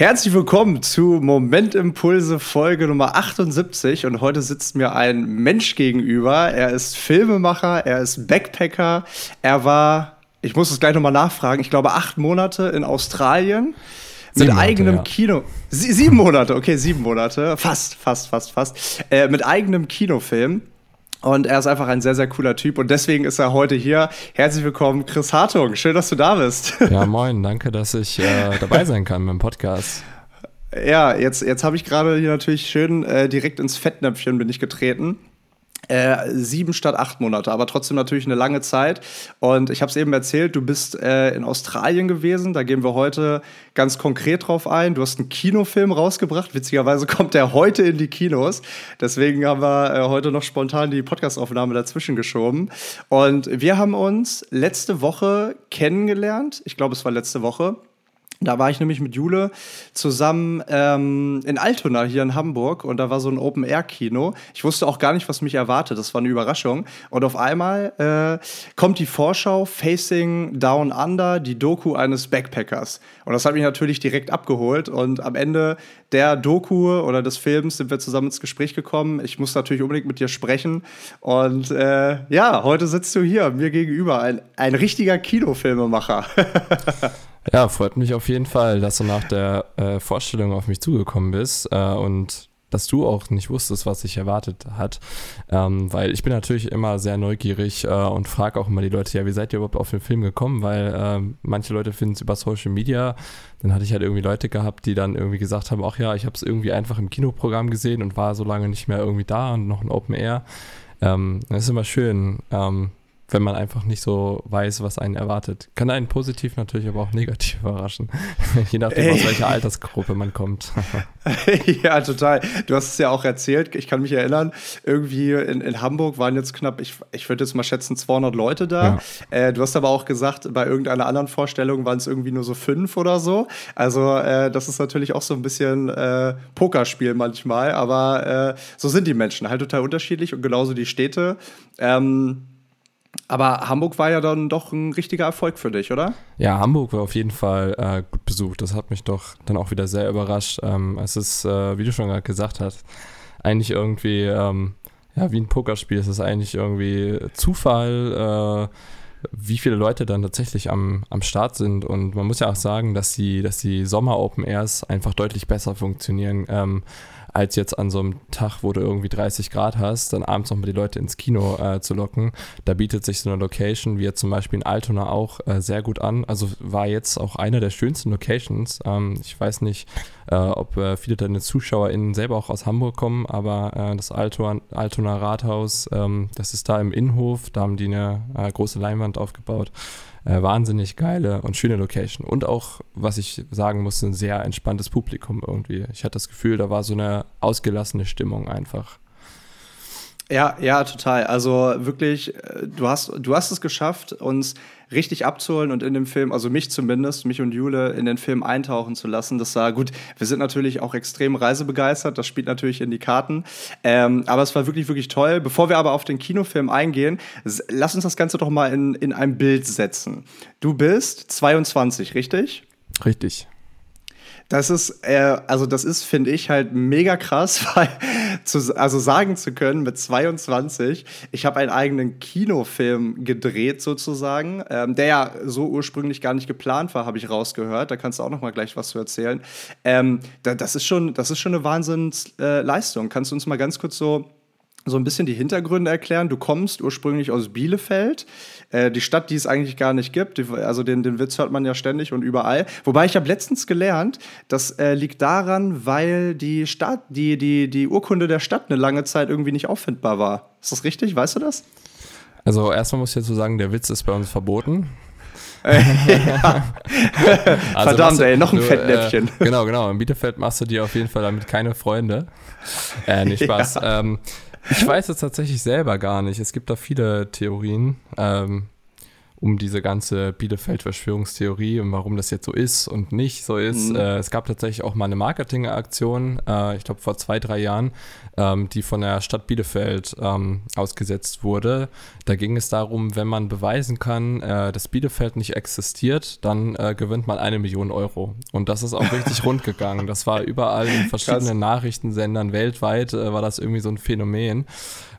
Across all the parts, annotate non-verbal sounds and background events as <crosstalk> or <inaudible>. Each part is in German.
Herzlich willkommen zu Momentimpulse Folge Nummer 78 und heute sitzt mir ein Mensch gegenüber. Er ist Filmemacher, er ist Backpacker, er war, ich muss es gleich nochmal nachfragen, ich glaube acht Monate in Australien mit Monate, eigenem ja. Kino. Sie, sieben Monate, okay, sieben Monate, fast, fast, fast, fast. Äh, mit eigenem Kinofilm. Und er ist einfach ein sehr, sehr cooler Typ und deswegen ist er heute hier. Herzlich willkommen, Chris Hartung. Schön, dass du da bist. Ja, moin. Danke, dass ich äh, dabei sein kann beim Podcast. Ja, jetzt, jetzt habe ich gerade hier natürlich schön äh, direkt ins Fettnäpfchen bin ich getreten. Äh, sieben statt acht Monate, aber trotzdem natürlich eine lange Zeit. Und ich habe es eben erzählt, du bist äh, in Australien gewesen. Da gehen wir heute ganz konkret drauf ein. Du hast einen Kinofilm rausgebracht. Witzigerweise <laughs> kommt der heute in die Kinos. Deswegen haben wir äh, heute noch spontan die Podcastaufnahme dazwischen geschoben. Und wir haben uns letzte Woche kennengelernt. Ich glaube, es war letzte Woche. Da war ich nämlich mit Jule zusammen ähm, in Altona hier in Hamburg und da war so ein Open-Air-Kino. Ich wusste auch gar nicht, was mich erwartet. Das war eine Überraschung. Und auf einmal äh, kommt die Vorschau Facing Down Under, die Doku eines Backpackers. Und das hat mich natürlich direkt abgeholt. Und am Ende der Doku oder des Films sind wir zusammen ins Gespräch gekommen. Ich muss natürlich unbedingt mit dir sprechen. Und äh, ja, heute sitzt du hier mir gegenüber. Ein, ein richtiger Kinofilmemacher. <laughs> Ja, freut mich auf jeden Fall, dass du nach der äh, Vorstellung auf mich zugekommen bist äh, und dass du auch nicht wusstest, was sich erwartet hat. Ähm, weil ich bin natürlich immer sehr neugierig äh, und frage auch immer die Leute, ja, wie seid ihr überhaupt auf den Film gekommen? Weil äh, manche Leute finden es über Social Media. Dann hatte ich halt irgendwie Leute gehabt, die dann irgendwie gesagt haben, ach ja, ich habe es irgendwie einfach im Kinoprogramm gesehen und war so lange nicht mehr irgendwie da und noch ein Open Air. Ähm, das ist immer schön. Ähm, wenn man einfach nicht so weiß, was einen erwartet. Kann einen positiv natürlich, aber auch negativ <laughs> überraschen. Je nachdem, aus welcher Altersgruppe man kommt. <laughs> ja, total. Du hast es ja auch erzählt. Ich kann mich erinnern, irgendwie in, in Hamburg waren jetzt knapp, ich, ich würde jetzt mal schätzen, 200 Leute da. Ja. Äh, du hast aber auch gesagt, bei irgendeiner anderen Vorstellung waren es irgendwie nur so fünf oder so. Also, äh, das ist natürlich auch so ein bisschen äh, Pokerspiel manchmal. Aber äh, so sind die Menschen halt total unterschiedlich und genauso die Städte. Ähm, aber Hamburg war ja dann doch ein richtiger Erfolg für dich, oder? Ja, Hamburg war auf jeden Fall äh, gut besucht. Das hat mich doch dann auch wieder sehr überrascht. Ähm, es ist, äh, wie du schon gerade gesagt hast, eigentlich irgendwie, ähm, ja, wie ein Pokerspiel. Es ist eigentlich irgendwie Zufall, äh, wie viele Leute dann tatsächlich am, am Start sind. Und man muss ja auch sagen, dass die, dass die Sommer-Open Airs einfach deutlich besser funktionieren. Ähm, als jetzt an so einem Tag, wo du irgendwie 30 Grad hast, dann abends nochmal die Leute ins Kino äh, zu locken. Da bietet sich so eine Location, wie jetzt zum Beispiel in Altona auch, äh, sehr gut an. Also war jetzt auch eine der schönsten Locations. Ähm, ich weiß nicht, äh, ob äh, viele deine ZuschauerInnen selber auch aus Hamburg kommen, aber äh, das Altona, Altona Rathaus, ähm, das ist da im Innenhof, da haben die eine äh, große Leinwand aufgebaut. Äh, wahnsinnig geile und schöne Location. Und auch, was ich sagen muss, ein sehr entspanntes Publikum irgendwie. Ich hatte das Gefühl, da war so eine ausgelassene Stimmung einfach. Ja, ja, total. Also wirklich, äh, du hast, du hast es geschafft, uns richtig abzuholen und in dem Film, also mich zumindest, mich und Jule in den Film eintauchen zu lassen. Das war gut. Wir sind natürlich auch extrem reisebegeistert, das spielt natürlich in die Karten. Ähm, aber es war wirklich, wirklich toll. Bevor wir aber auf den Kinofilm eingehen, lass uns das Ganze doch mal in, in ein Bild setzen. Du bist 22, richtig? Richtig. Das ist, äh, also das ist, finde ich, halt mega krass, <laughs> weil zu, also sagen zu können mit 22, ich habe einen eigenen Kinofilm gedreht sozusagen, ähm, der ja so ursprünglich gar nicht geplant war, habe ich rausgehört. Da kannst du auch noch mal gleich was zu erzählen. Ähm, da, das ist schon, das ist schon eine Wahnsinnsleistung. Äh, kannst du uns mal ganz kurz so so ein bisschen die Hintergründe erklären. Du kommst ursprünglich aus Bielefeld, äh, die Stadt, die es eigentlich gar nicht gibt. Die, also den, den Witz hört man ja ständig und überall. Wobei ich habe letztens gelernt, das äh, liegt daran, weil die Stadt, die, die, die Urkunde der Stadt eine lange Zeit irgendwie nicht auffindbar war. Ist das richtig? Weißt du das? Also erstmal muss ich dazu sagen, der Witz ist bei uns verboten. <laughs> also Verdammt, du, ey, noch ein Fettnäpfchen. Äh, genau, genau. In Bielefeld machst du dir auf jeden Fall damit keine Freunde. Äh, nicht Spaß. <laughs> Ja. Ähm, ich weiß es tatsächlich selber gar nicht. Es gibt da viele Theorien. Ähm, um diese ganze Bielefeld-Verschwörungstheorie und warum das jetzt so ist und nicht so ist. Mhm. Äh, es gab tatsächlich auch mal eine Marketingaktion, äh, ich glaube vor zwei, drei Jahren, ähm, die von der Stadt Bielefeld ähm, ausgesetzt wurde. Da ging es darum, wenn man beweisen kann, äh, dass Bielefeld nicht existiert, dann äh, gewinnt man eine Million Euro. Und das ist auch richtig <laughs> rund gegangen. Das war überall in verschiedenen Krass. Nachrichtensendern weltweit, äh, war das irgendwie so ein Phänomen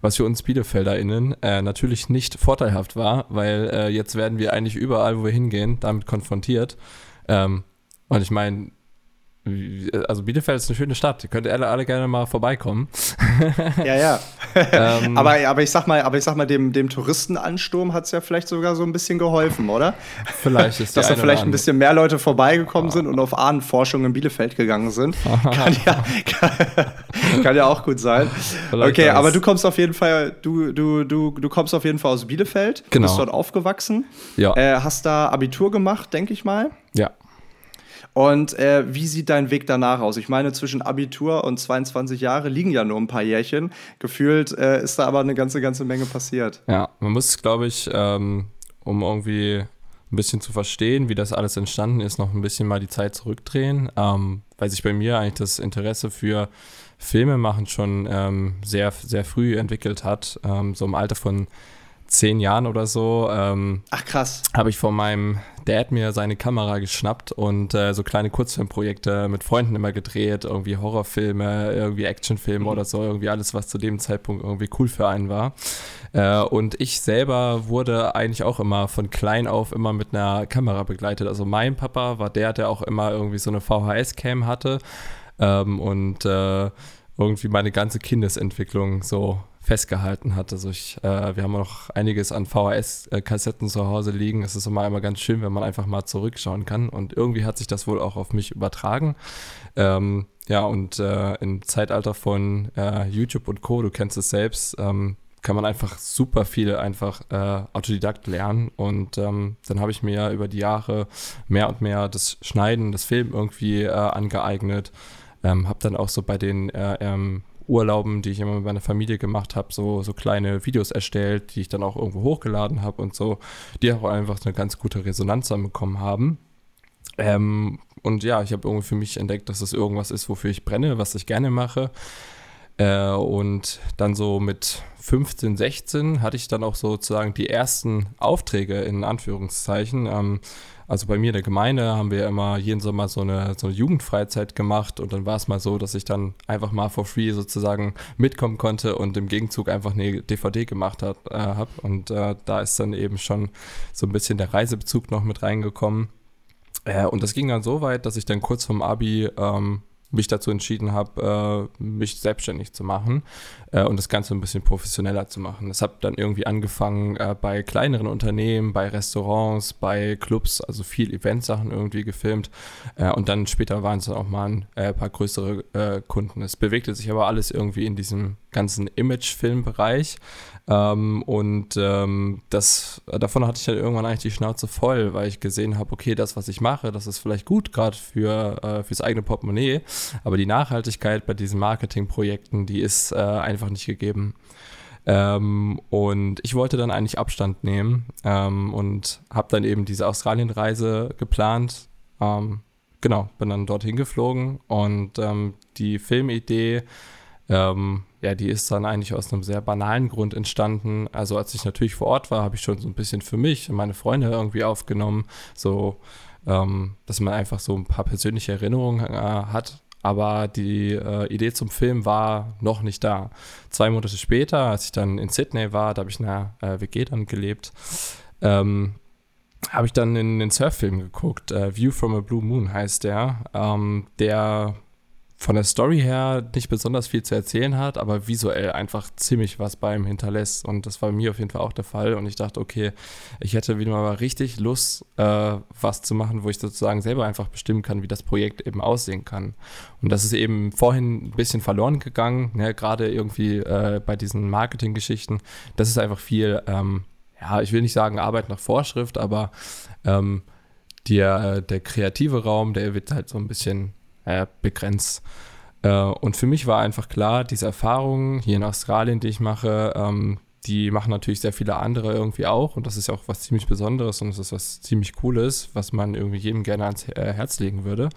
was für uns BielefelderInnen äh, natürlich nicht vorteilhaft war, weil äh, jetzt werden wir eigentlich überall, wo wir hingehen, damit konfrontiert. Ähm, und ich meine, also Bielefeld ist eine schöne Stadt. Ihr könnt alle, alle gerne mal vorbeikommen. <laughs> ja, ja. ähm, <laughs> aber, aber ich sag mal, aber ich sag mal, dem, dem Touristenansturm hat es ja vielleicht sogar so ein bisschen geholfen, oder? Vielleicht ist <laughs> Dass da vielleicht ein bisschen mehr Leute vorbeigekommen sind und auf Ahnenforschung in Bielefeld gegangen sind. kann, ja, kann, kann, ja auch gut sein. Vielleicht okay, aber du kommst auf jeden Fall, du, du, du, du kommst auf jeden Fall aus Bielefeld. Genau. Bist dort aufgewachsen. Ja. Äh, hast da Abitur gemacht, denke ich mal. Ja. Und äh, wie sieht dein Weg danach aus? Ich meine, zwischen Abitur und 22 Jahre liegen ja nur ein paar Jährchen. Gefühlt äh, ist da aber eine ganze, ganze Menge passiert. Ja, man muss, glaube ich, ähm, um irgendwie ein bisschen zu verstehen, wie das alles entstanden ist, noch ein bisschen mal die Zeit zurückdrehen, ähm, weil sich bei mir eigentlich das Interesse für Filme machen schon ähm, sehr, sehr früh entwickelt hat. Ähm, so im Alter von zehn Jahren oder so. Ähm, Ach krass. Habe ich von meinem Dad mir seine Kamera geschnappt und äh, so kleine Kurzfilmprojekte mit Freunden immer gedreht, irgendwie Horrorfilme, irgendwie Actionfilme mhm. oder so, irgendwie alles, was zu dem Zeitpunkt irgendwie cool für einen war. Äh, und ich selber wurde eigentlich auch immer von klein auf immer mit einer Kamera begleitet. Also mein Papa war der, der auch immer irgendwie so eine VHS-Cam hatte ähm, und äh, irgendwie meine ganze Kindesentwicklung so festgehalten hat. Also ich, äh, wir haben noch einiges an VHS-Kassetten zu Hause liegen. Es ist immer einmal ganz schön, wenn man einfach mal zurückschauen kann. Und irgendwie hat sich das wohl auch auf mich übertragen. Ähm, ja, und äh, im Zeitalter von äh, YouTube und Co., du kennst es selbst, ähm, kann man einfach super viel einfach äh, Autodidakt lernen. Und ähm, dann habe ich mir über die Jahre mehr und mehr das Schneiden, das Film irgendwie äh, angeeignet. Ähm, habe dann auch so bei den äh, ähm, Urlauben, die ich immer mit meiner Familie gemacht habe, so, so kleine Videos erstellt, die ich dann auch irgendwo hochgeladen habe und so, die auch einfach eine ganz gute Resonanz dann bekommen haben. Ähm, und ja, ich habe irgendwie für mich entdeckt, dass es irgendwas ist, wofür ich brenne, was ich gerne mache. Äh, und dann so mit 15, 16 hatte ich dann auch sozusagen die ersten Aufträge in Anführungszeichen. Ähm, also bei mir in der Gemeinde haben wir immer jeden Sommer so eine, so eine Jugendfreizeit gemacht und dann war es mal so, dass ich dann einfach mal for free sozusagen mitkommen konnte und im Gegenzug einfach eine DVD gemacht äh, habe. Und äh, da ist dann eben schon so ein bisschen der Reisebezug noch mit reingekommen. Äh, und das ging dann so weit, dass ich dann kurz vom Abi ähm, mich dazu entschieden habe, äh, mich selbstständig zu machen äh, und das Ganze ein bisschen professioneller zu machen. Das habe dann irgendwie angefangen äh, bei kleineren Unternehmen, bei Restaurants, bei Clubs, also viel Eventsachen irgendwie gefilmt und dann später waren es dann auch mal ein paar größere Kunden. Es bewegte sich aber alles irgendwie in diesem ganzen Image-Film-Bereich ähm, und ähm, das, davon hatte ich dann irgendwann eigentlich die Schnauze voll, weil ich gesehen habe, okay, das, was ich mache, das ist vielleicht gut, gerade für, äh, fürs eigene Portemonnaie, aber die Nachhaltigkeit bei diesen Marketingprojekten, die ist äh, einfach nicht gegeben. Ähm, und ich wollte dann eigentlich Abstand nehmen ähm, und habe dann eben diese Australienreise geplant. Ähm, genau, bin dann dorthin geflogen und ähm, die Filmidee ähm, ja, die ist dann eigentlich aus einem sehr banalen Grund entstanden. Also als ich natürlich vor Ort war, habe ich schon so ein bisschen für mich und meine Freunde irgendwie aufgenommen, so, ähm, dass man einfach so ein paar persönliche Erinnerungen äh, hat. Aber die äh, Idee zum Film war noch nicht da. Zwei Monate später, als ich dann in Sydney war, da habe ich in einer äh, WG dann gelebt, ähm, habe ich dann in den Surffilm geguckt. Äh, View from a Blue Moon heißt der. Ähm, der von der Story her nicht besonders viel zu erzählen hat, aber visuell einfach ziemlich was bei ihm hinterlässt. Und das war mir auf jeden Fall auch der Fall. Und ich dachte, okay, ich hätte wieder mal richtig Lust, äh, was zu machen, wo ich sozusagen selber einfach bestimmen kann, wie das Projekt eben aussehen kann. Und das ist eben vorhin ein bisschen verloren gegangen, ne? gerade irgendwie äh, bei diesen Marketinggeschichten. Das ist einfach viel, ähm, ja, ich will nicht sagen Arbeit nach Vorschrift, aber ähm, der, der kreative Raum, der wird halt so ein bisschen äh, begrenzt. Äh, und für mich war einfach klar, diese Erfahrungen hier in Australien, die ich mache, ähm, die machen natürlich sehr viele andere irgendwie auch und das ist ja auch was ziemlich Besonderes und es ist was ziemlich Cooles, was man irgendwie jedem gerne ans äh, Herz legen würde.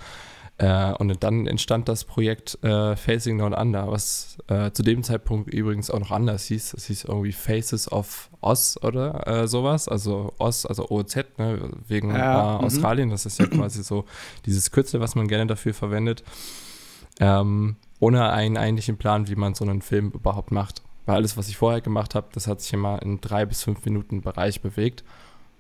Äh, und dann entstand das Projekt äh, Facing Down Under, was äh, zu dem Zeitpunkt übrigens auch noch anders hieß. Es hieß irgendwie Faces of Oz oder äh, sowas, also Oz, also OZ, ne, wegen ja, äh, Australien. Das ist ja quasi so dieses Kürzel, was man gerne dafür verwendet. Ähm, ohne einen eigentlichen Plan, wie man so einen Film überhaupt macht. Weil alles, was ich vorher gemacht habe, das hat sich immer in drei bis fünf Minuten Bereich bewegt.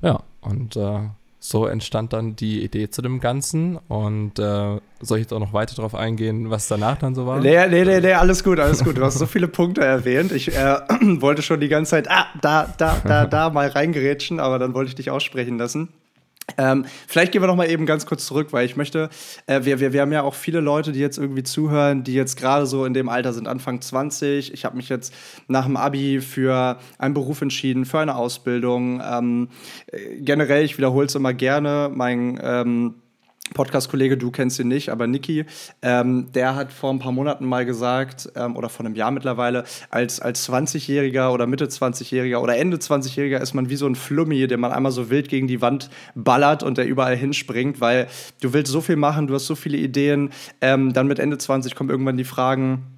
Ja, und äh, so entstand dann die Idee zu dem Ganzen. Und äh, soll ich jetzt auch noch weiter darauf eingehen, was danach dann so war? Nee, nee, nee, nee, alles gut, alles gut. Du hast so viele Punkte erwähnt. Ich äh, <clears throat> wollte schon die ganze Zeit, ah, da, da, da, da mal reingerätschen, aber dann wollte ich dich aussprechen lassen. Ähm, vielleicht gehen wir noch mal eben ganz kurz zurück, weil ich möchte, äh, wir, wir, wir haben ja auch viele Leute, die jetzt irgendwie zuhören, die jetzt gerade so in dem Alter sind, Anfang 20. Ich habe mich jetzt nach dem Abi für einen Beruf entschieden, für eine Ausbildung. Ähm, äh, generell, ich wiederhole es immer gerne, mein ähm, Podcast-Kollege, du kennst ihn nicht, aber Niki, ähm, der hat vor ein paar Monaten mal gesagt, ähm, oder vor einem Jahr mittlerweile, als, als 20-Jähriger oder Mitte 20-Jähriger oder Ende 20-Jähriger ist man wie so ein Flummi, den man einmal so wild gegen die Wand ballert und der überall hinspringt, weil du willst so viel machen, du hast so viele Ideen, ähm, dann mit Ende 20 kommen irgendwann die Fragen,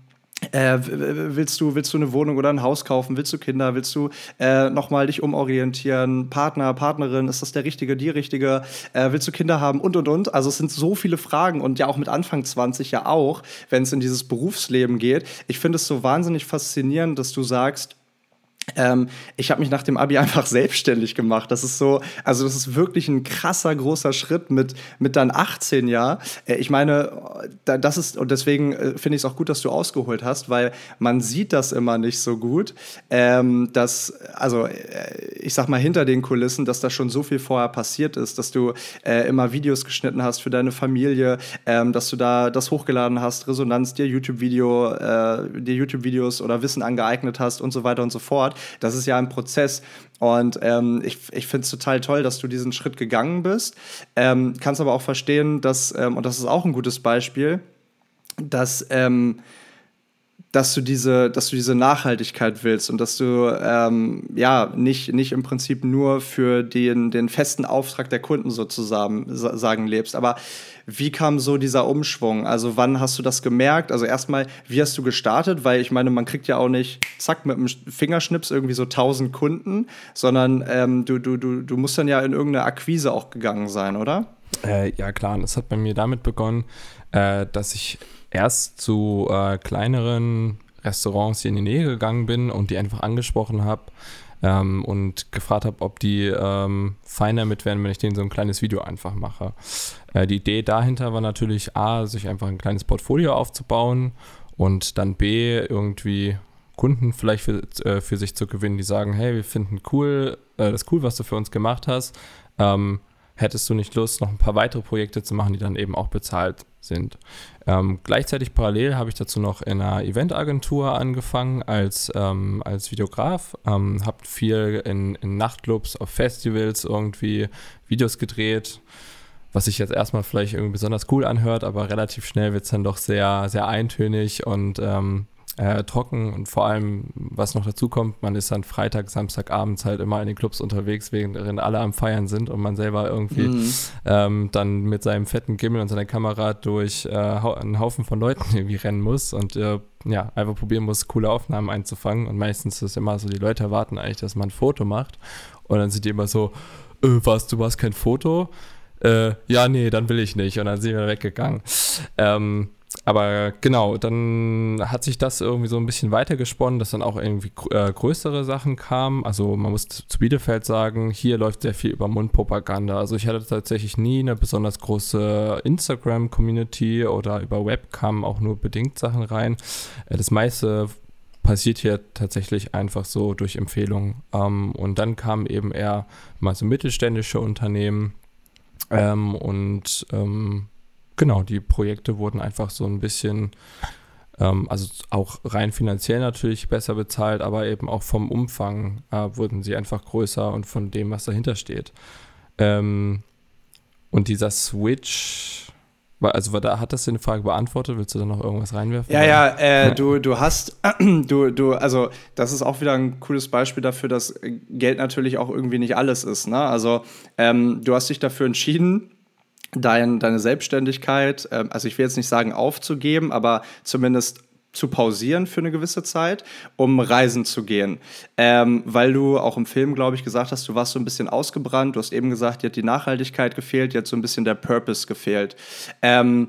äh, willst du willst du eine Wohnung oder ein Haus kaufen? Willst du Kinder? Willst du äh, nochmal dich umorientieren? Partner, Partnerin, ist das der richtige, die richtige? Äh, willst du Kinder haben? Und und und. Also es sind so viele Fragen und ja auch mit Anfang 20 ja auch, wenn es in dieses Berufsleben geht. Ich finde es so wahnsinnig faszinierend, dass du sagst, ähm, ich habe mich nach dem Abi <laughs> einfach selbstständig gemacht. Das ist so, also das ist wirklich ein krasser, großer Schritt mit, mit dann 18 Jahren. Äh, ich meine, das ist, und deswegen äh, finde ich es auch gut, dass du ausgeholt hast, weil man sieht das immer nicht so gut, ähm, dass, also äh, ich sag mal, hinter den Kulissen, dass da schon so viel vorher passiert ist, dass du äh, immer Videos geschnitten hast für deine Familie, ähm, dass du da das hochgeladen hast, Resonanz, dir YouTube-Video, äh, dir YouTube-Videos oder Wissen angeeignet hast und so weiter und so fort. Das ist ja ein Prozess. Und ähm, ich, ich finde es total toll, dass du diesen Schritt gegangen bist. Ähm, kannst aber auch verstehen, dass, ähm, und das ist auch ein gutes Beispiel, dass ähm, dass du diese, dass du diese Nachhaltigkeit willst und dass du ähm, ja nicht, nicht im Prinzip nur für den, den festen Auftrag der Kunden sozusagen sagen lebst. Aber wie kam so dieser Umschwung? Also wann hast du das gemerkt? Also erstmal, wie hast du gestartet? Weil ich meine, man kriegt ja auch nicht, zack, mit einem Fingerschnips irgendwie so 1000 Kunden, sondern ähm, du, du, du, du musst dann ja in irgendeine Akquise auch gegangen sein, oder? Äh, ja, klar. Das hat bei mir damit begonnen, äh, dass ich erst zu äh, kleineren Restaurants hier in die Nähe gegangen bin und die einfach angesprochen habe ähm, und gefragt habe, ob die ähm, fein damit wären, wenn ich denen so ein kleines Video einfach mache. Äh, die Idee dahinter war natürlich A, sich einfach ein kleines Portfolio aufzubauen und dann B, irgendwie Kunden vielleicht für, äh, für sich zu gewinnen, die sagen, hey, wir finden cool, äh, das cool, was du für uns gemacht hast. Ähm, hättest du nicht Lust, noch ein paar weitere Projekte zu machen, die dann eben auch bezahlt sind. Ähm, gleichzeitig parallel habe ich dazu noch in einer Eventagentur angefangen als, ähm, als Videograf, ähm, habe viel in, in Nachtclubs, auf Festivals irgendwie Videos gedreht, was sich jetzt erstmal vielleicht irgendwie besonders cool anhört, aber relativ schnell wird es dann doch sehr, sehr eintönig und ähm, äh, trocken und vor allem, was noch dazu kommt, man ist dann Freitag, Samstagabends halt immer in den Clubs unterwegs, während alle am Feiern sind und man selber irgendwie mhm. ähm, dann mit seinem fetten Gimmel und seiner Kamera durch äh, einen Haufen von Leuten <laughs> irgendwie rennen muss und äh, ja, einfach probieren muss, coole Aufnahmen einzufangen und meistens ist es immer so, die Leute erwarten eigentlich, dass man ein Foto macht und dann sind die immer so, äh, was, du machst kein Foto? Äh, ja, nee, dann will ich nicht und dann sind wir weggegangen. Ähm, aber genau, dann hat sich das irgendwie so ein bisschen weitergesponnen, dass dann auch irgendwie äh, größere Sachen kamen. Also man muss zu Bielefeld sagen, hier läuft sehr viel über Mundpropaganda. Also ich hatte tatsächlich nie eine besonders große Instagram-Community oder über Web kamen auch nur bedingt Sachen rein. Äh, das meiste passiert hier tatsächlich einfach so durch Empfehlungen. Ähm, und dann kamen eben eher mal so mittelständische Unternehmen ähm, und ähm, Genau, die Projekte wurden einfach so ein bisschen, ähm, also auch rein finanziell natürlich besser bezahlt, aber eben auch vom Umfang äh, wurden sie einfach größer und von dem, was dahinter steht. Ähm, und dieser Switch, Also da hat das die Frage beantwortet. Willst du da noch irgendwas reinwerfen? Ja, ja, äh, du, du hast, <clears throat> du, du, also das ist auch wieder ein cooles Beispiel dafür, dass Geld natürlich auch irgendwie nicht alles ist. Ne? Also ähm, du hast dich dafür entschieden, dein, deine Selbstständigkeit, äh, also ich will jetzt nicht sagen aufzugeben, aber zumindest zu pausieren für eine gewisse Zeit, um reisen zu gehen. Ähm, weil du auch im Film, glaube ich, gesagt hast, du warst so ein bisschen ausgebrannt. Du hast eben gesagt, dir hat die Nachhaltigkeit gefehlt, dir hat so ein bisschen der Purpose gefehlt. Ähm,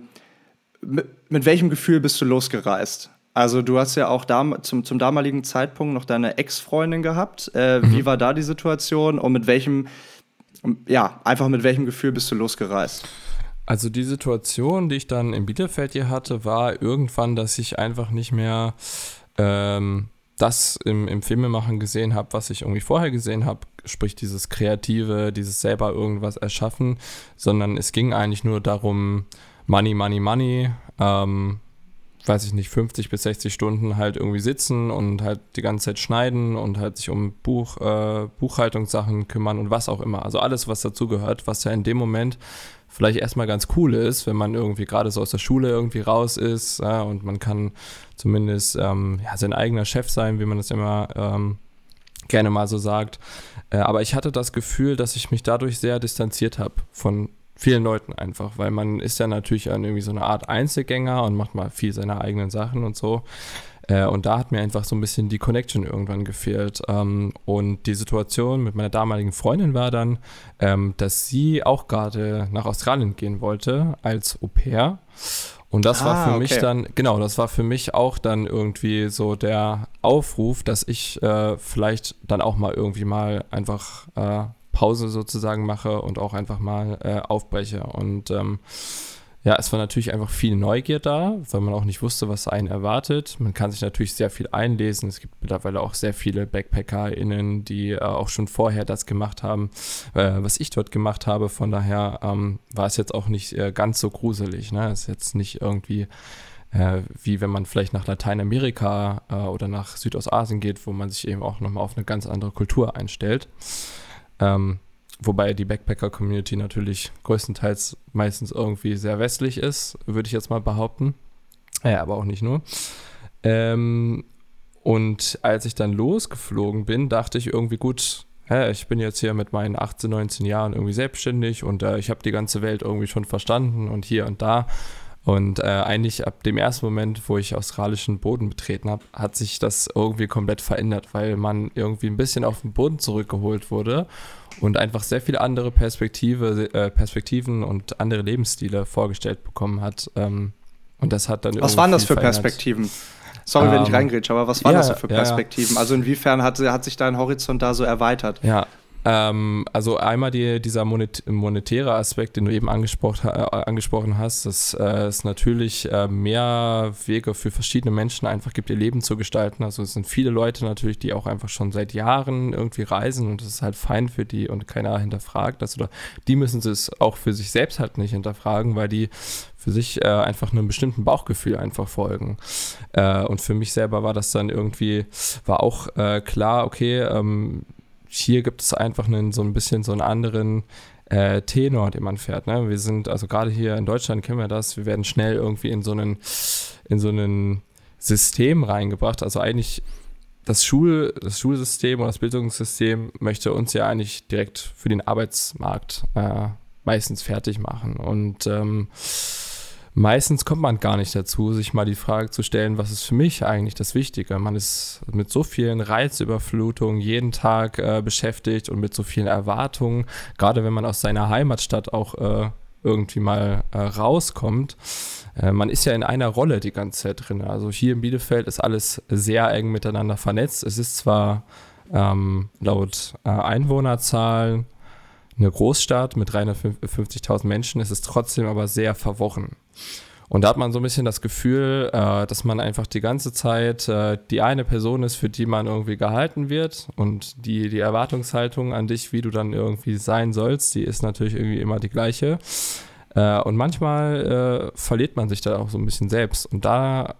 mit, mit, welchem Gefühl bist du losgereist? Also du hast ja auch dam zum, zum damaligen Zeitpunkt noch deine Ex-Freundin gehabt. Äh, mhm. Wie war da die Situation und mit welchem, ja, einfach mit welchem Gefühl bist du losgereist? Also die Situation, die ich dann in Bielefeld hier hatte, war irgendwann, dass ich einfach nicht mehr ähm, das im, im Filmemachen gesehen habe, was ich irgendwie vorher gesehen habe, sprich dieses Kreative, dieses selber irgendwas erschaffen, sondern es ging eigentlich nur darum, Money, Money, Money, ähm, weiß ich nicht, 50 bis 60 Stunden halt irgendwie sitzen und halt die ganze Zeit schneiden und halt sich um Buch, äh, Buchhaltungssachen kümmern und was auch immer. Also alles, was dazugehört, was ja in dem Moment vielleicht erstmal ganz cool ist, wenn man irgendwie gerade so aus der Schule irgendwie raus ist ja, und man kann zumindest ähm, ja, sein eigener Chef sein, wie man das immer ähm, gerne mal so sagt. Äh, aber ich hatte das Gefühl, dass ich mich dadurch sehr distanziert habe von vielen Leuten einfach, weil man ist ja natürlich irgendwie so eine Art Einzelgänger und macht mal viel seine eigenen Sachen und so. Äh, und da hat mir einfach so ein bisschen die Connection irgendwann gefehlt. Ähm, und die Situation mit meiner damaligen Freundin war dann, ähm, dass sie auch gerade nach Australien gehen wollte als Au pair. Und das ah, war für okay. mich dann, genau, das war für mich auch dann irgendwie so der Aufruf, dass ich äh, vielleicht dann auch mal irgendwie mal einfach äh, Pause sozusagen mache und auch einfach mal äh, aufbreche. Und ähm, ja, es war natürlich einfach viel Neugier da, weil man auch nicht wusste, was einen erwartet. Man kann sich natürlich sehr viel einlesen. Es gibt mittlerweile auch sehr viele BackpackerInnen, die äh, auch schon vorher das gemacht haben, äh, was ich dort gemacht habe. Von daher ähm, war es jetzt auch nicht äh, ganz so gruselig. Ne? Es ist jetzt nicht irgendwie äh, wie wenn man vielleicht nach Lateinamerika äh, oder nach Südostasien geht, wo man sich eben auch nochmal auf eine ganz andere Kultur einstellt. Ähm, Wobei die Backpacker-Community natürlich größtenteils meistens irgendwie sehr westlich ist, würde ich jetzt mal behaupten. Ja, aber auch nicht nur. Ähm, und als ich dann losgeflogen bin, dachte ich irgendwie, gut, hä, ich bin jetzt hier mit meinen 18, 19 Jahren irgendwie selbstständig und äh, ich habe die ganze Welt irgendwie schon verstanden und hier und da. Und äh, eigentlich ab dem ersten Moment, wo ich australischen Boden betreten habe, hat sich das irgendwie komplett verändert, weil man irgendwie ein bisschen auf den Boden zurückgeholt wurde und einfach sehr viele andere Perspektive, äh, Perspektiven und andere Lebensstile vorgestellt bekommen hat. Ähm, und das hat dann Was waren das für verändert. Perspektiven? Sorry, wenn ich ähm, reingrätsche, aber was waren ja, das so für Perspektiven? Ja. Also inwiefern hat, hat sich dein Horizont da so erweitert? Ja, ähm, also einmal die, dieser monet monetäre Aspekt, den du eben angesprochen, äh, angesprochen hast, dass äh, es natürlich äh, mehr Wege für verschiedene Menschen einfach gibt, ihr Leben zu gestalten. Also es sind viele Leute natürlich, die auch einfach schon seit Jahren irgendwie reisen und das ist halt fein für die und keiner hinterfragt das oder die müssen es auch für sich selbst halt nicht hinterfragen, weil die für sich äh, einfach einem bestimmten Bauchgefühl einfach folgen. Äh, und für mich selber war das dann irgendwie, war auch äh, klar, okay, ähm, hier gibt es einfach einen, so ein bisschen so einen anderen äh, Tenor, den man fährt. Ne? Wir sind, also gerade hier in Deutschland kennen wir das, wir werden schnell irgendwie in so einen, in so einen System reingebracht. Also eigentlich das, Schul, das Schulsystem oder das Bildungssystem möchte uns ja eigentlich direkt für den Arbeitsmarkt äh, meistens fertig machen. Und ähm, meistens kommt man gar nicht dazu, sich mal die Frage zu stellen, was ist für mich eigentlich das Wichtige? Man ist mit so vielen Reizüberflutungen jeden Tag äh, beschäftigt und mit so vielen Erwartungen, gerade wenn man aus seiner Heimatstadt auch äh, irgendwie mal äh, rauskommt. Äh, man ist ja in einer Rolle die ganze Zeit drin. Also hier in Bielefeld ist alles sehr eng miteinander vernetzt. Es ist zwar ähm, laut äh, Einwohnerzahlen eine Großstadt mit 350.000 Menschen, es ist trotzdem aber sehr verworren. Und da hat man so ein bisschen das Gefühl, äh, dass man einfach die ganze Zeit äh, die eine Person ist, für die man irgendwie gehalten wird. Und die, die Erwartungshaltung an dich, wie du dann irgendwie sein sollst, die ist natürlich irgendwie immer die gleiche. Äh, und manchmal verliert man sich da auch so ein bisschen selbst. Und da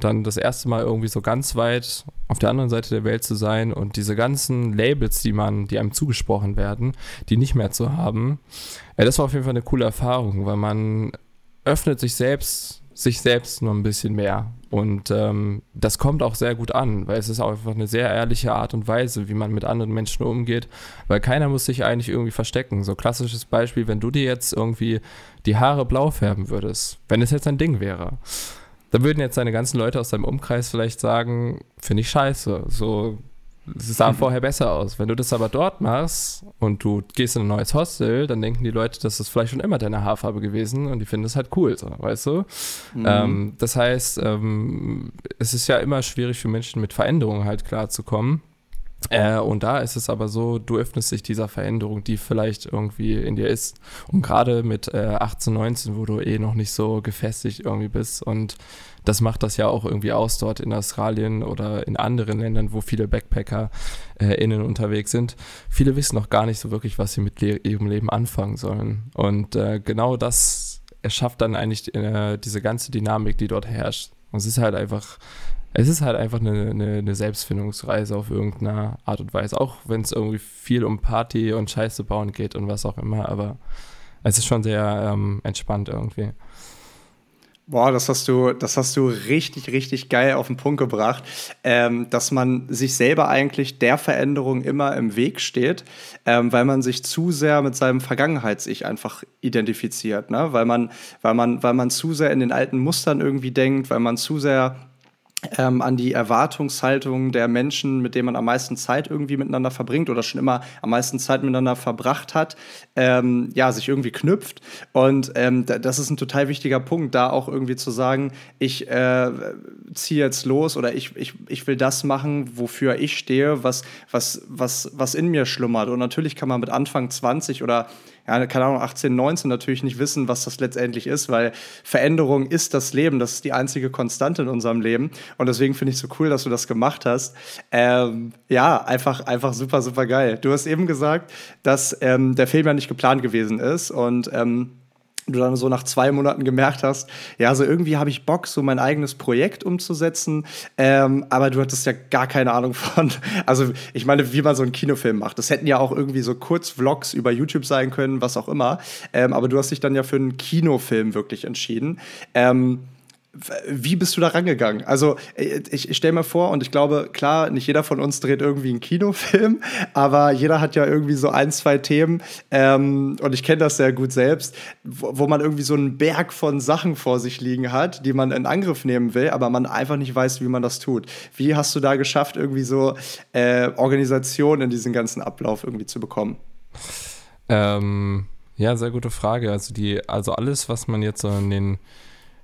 dann das erste Mal irgendwie so ganz weit auf der anderen Seite der Welt zu sein und diese ganzen Labels, die man, die einem zugesprochen werden, die nicht mehr zu haben, äh, das war auf jeden Fall eine coole Erfahrung, weil man öffnet sich selbst, sich selbst nur ein bisschen mehr. Und ähm, das kommt auch sehr gut an, weil es ist auch einfach eine sehr ehrliche Art und Weise, wie man mit anderen Menschen umgeht, weil keiner muss sich eigentlich irgendwie verstecken. So klassisches Beispiel, wenn du dir jetzt irgendwie die Haare blau färben würdest, wenn es jetzt ein Ding wäre, dann würden jetzt deine ganzen Leute aus deinem Umkreis vielleicht sagen, finde ich scheiße. So, es sah mhm. vorher besser aus. Wenn du das aber dort machst und du gehst in ein neues Hostel, dann denken die Leute, das ist vielleicht schon immer deine Haarfarbe gewesen und die finden es halt cool, so, weißt du? Mhm. Ähm, das heißt, ähm, es ist ja immer schwierig für Menschen mit Veränderungen halt klarzukommen. Äh, und da ist es aber so, du öffnest dich dieser Veränderung, die vielleicht irgendwie in dir ist. Und gerade mit äh, 18, 19, wo du eh noch nicht so gefestigt irgendwie bist. Und das macht das ja auch irgendwie aus dort in Australien oder in anderen Ländern, wo viele Backpacker äh, innen unterwegs sind. Viele wissen noch gar nicht so wirklich, was sie mit le ihrem Leben anfangen sollen. Und äh, genau das erschafft dann eigentlich äh, diese ganze Dynamik, die dort herrscht. Und es ist halt einfach es ist halt einfach eine, eine, eine Selbstfindungsreise auf irgendeine Art und Weise. Auch wenn es irgendwie viel um Party und Scheiße bauen geht und was auch immer. Aber es ist schon sehr ähm, entspannt irgendwie. Boah, das hast du, das hast du richtig, richtig geil auf den Punkt gebracht, ähm, dass man sich selber eigentlich der Veränderung immer im Weg steht, ähm, weil man sich zu sehr mit seinem Vergangenheits-Ich einfach identifiziert, ne? Weil man, weil man, weil man zu sehr in den alten Mustern irgendwie denkt, weil man zu sehr ähm, an die Erwartungshaltung der Menschen, mit denen man am meisten Zeit irgendwie miteinander verbringt oder schon immer am meisten Zeit miteinander verbracht hat, ähm, ja, sich irgendwie knüpft. Und ähm, das ist ein total wichtiger Punkt, da auch irgendwie zu sagen, ich äh, ziehe jetzt los oder ich, ich, ich will das machen, wofür ich stehe, was, was, was, was in mir schlummert. Und natürlich kann man mit Anfang 20 oder ja, keine Ahnung, 18, 19 natürlich nicht wissen, was das letztendlich ist, weil Veränderung ist das Leben, das ist die einzige Konstante in unserem Leben. Und deswegen finde ich so cool, dass du das gemacht hast. Ähm, ja, einfach, einfach super, super geil. Du hast eben gesagt, dass ähm, der Film ja nicht geplant gewesen ist und ähm, du dann so nach zwei Monaten gemerkt hast, ja, so irgendwie habe ich Bock, so mein eigenes Projekt umzusetzen, ähm, aber du hattest ja gar keine Ahnung von, <laughs> also ich meine, wie man so einen Kinofilm macht. Das hätten ja auch irgendwie so Kurzvlogs über YouTube sein können, was auch immer, ähm, aber du hast dich dann ja für einen Kinofilm wirklich entschieden. Ähm, wie bist du da rangegangen? Also, äh, ich, ich stelle mir vor, und ich glaube, klar, nicht jeder von uns dreht irgendwie einen Kinofilm, <laughs> aber jeder hat ja irgendwie so ein, zwei Themen, ähm, und ich kenne das sehr gut selbst, wo, wo, man irgendwie so einen Berg von Sachen vor sich liegen hat, die man in Angriff nehmen will, aber man einfach nicht weiß, wie man das tut. Wie hast du da geschafft, irgendwie so äh, Organisation in diesen ganzen Ablauf irgendwie zu bekommen? Ähm, ja, sehr gute Frage. Also, die, also alles, was man jetzt so in den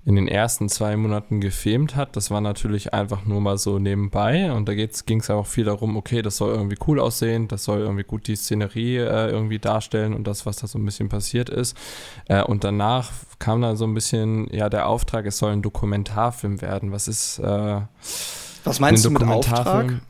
in den ersten zwei Monaten gefilmt hat. Das war natürlich einfach nur mal so nebenbei und da ging es auch viel darum, okay, das soll irgendwie cool aussehen, das soll irgendwie gut die Szenerie äh, irgendwie darstellen und das, was da so ein bisschen passiert ist. Äh, und danach kam dann so ein bisschen, ja, der Auftrag, es soll ein Dokumentarfilm werden. Was ist. Äh, was meinst du mit Auftrag?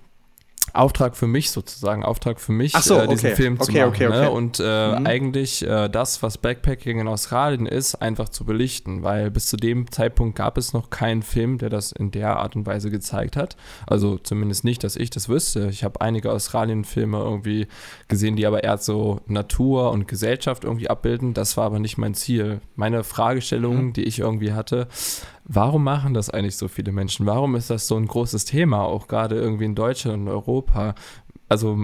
Auftrag für mich sozusagen, Auftrag für mich, so, äh, diesen okay. Film okay, zu machen. Okay, ne? Und äh, mhm. eigentlich äh, das, was Backpacking in Australien ist, einfach zu belichten, weil bis zu dem Zeitpunkt gab es noch keinen Film, der das in der Art und Weise gezeigt hat. Also zumindest nicht, dass ich das wüsste. Ich habe einige Australien-Filme irgendwie gesehen, die aber eher so Natur und Gesellschaft irgendwie abbilden. Das war aber nicht mein Ziel. Meine Fragestellung, mhm. die ich irgendwie hatte, Warum machen das eigentlich so viele Menschen? Warum ist das so ein großes Thema, auch gerade irgendwie in Deutschland und Europa? Also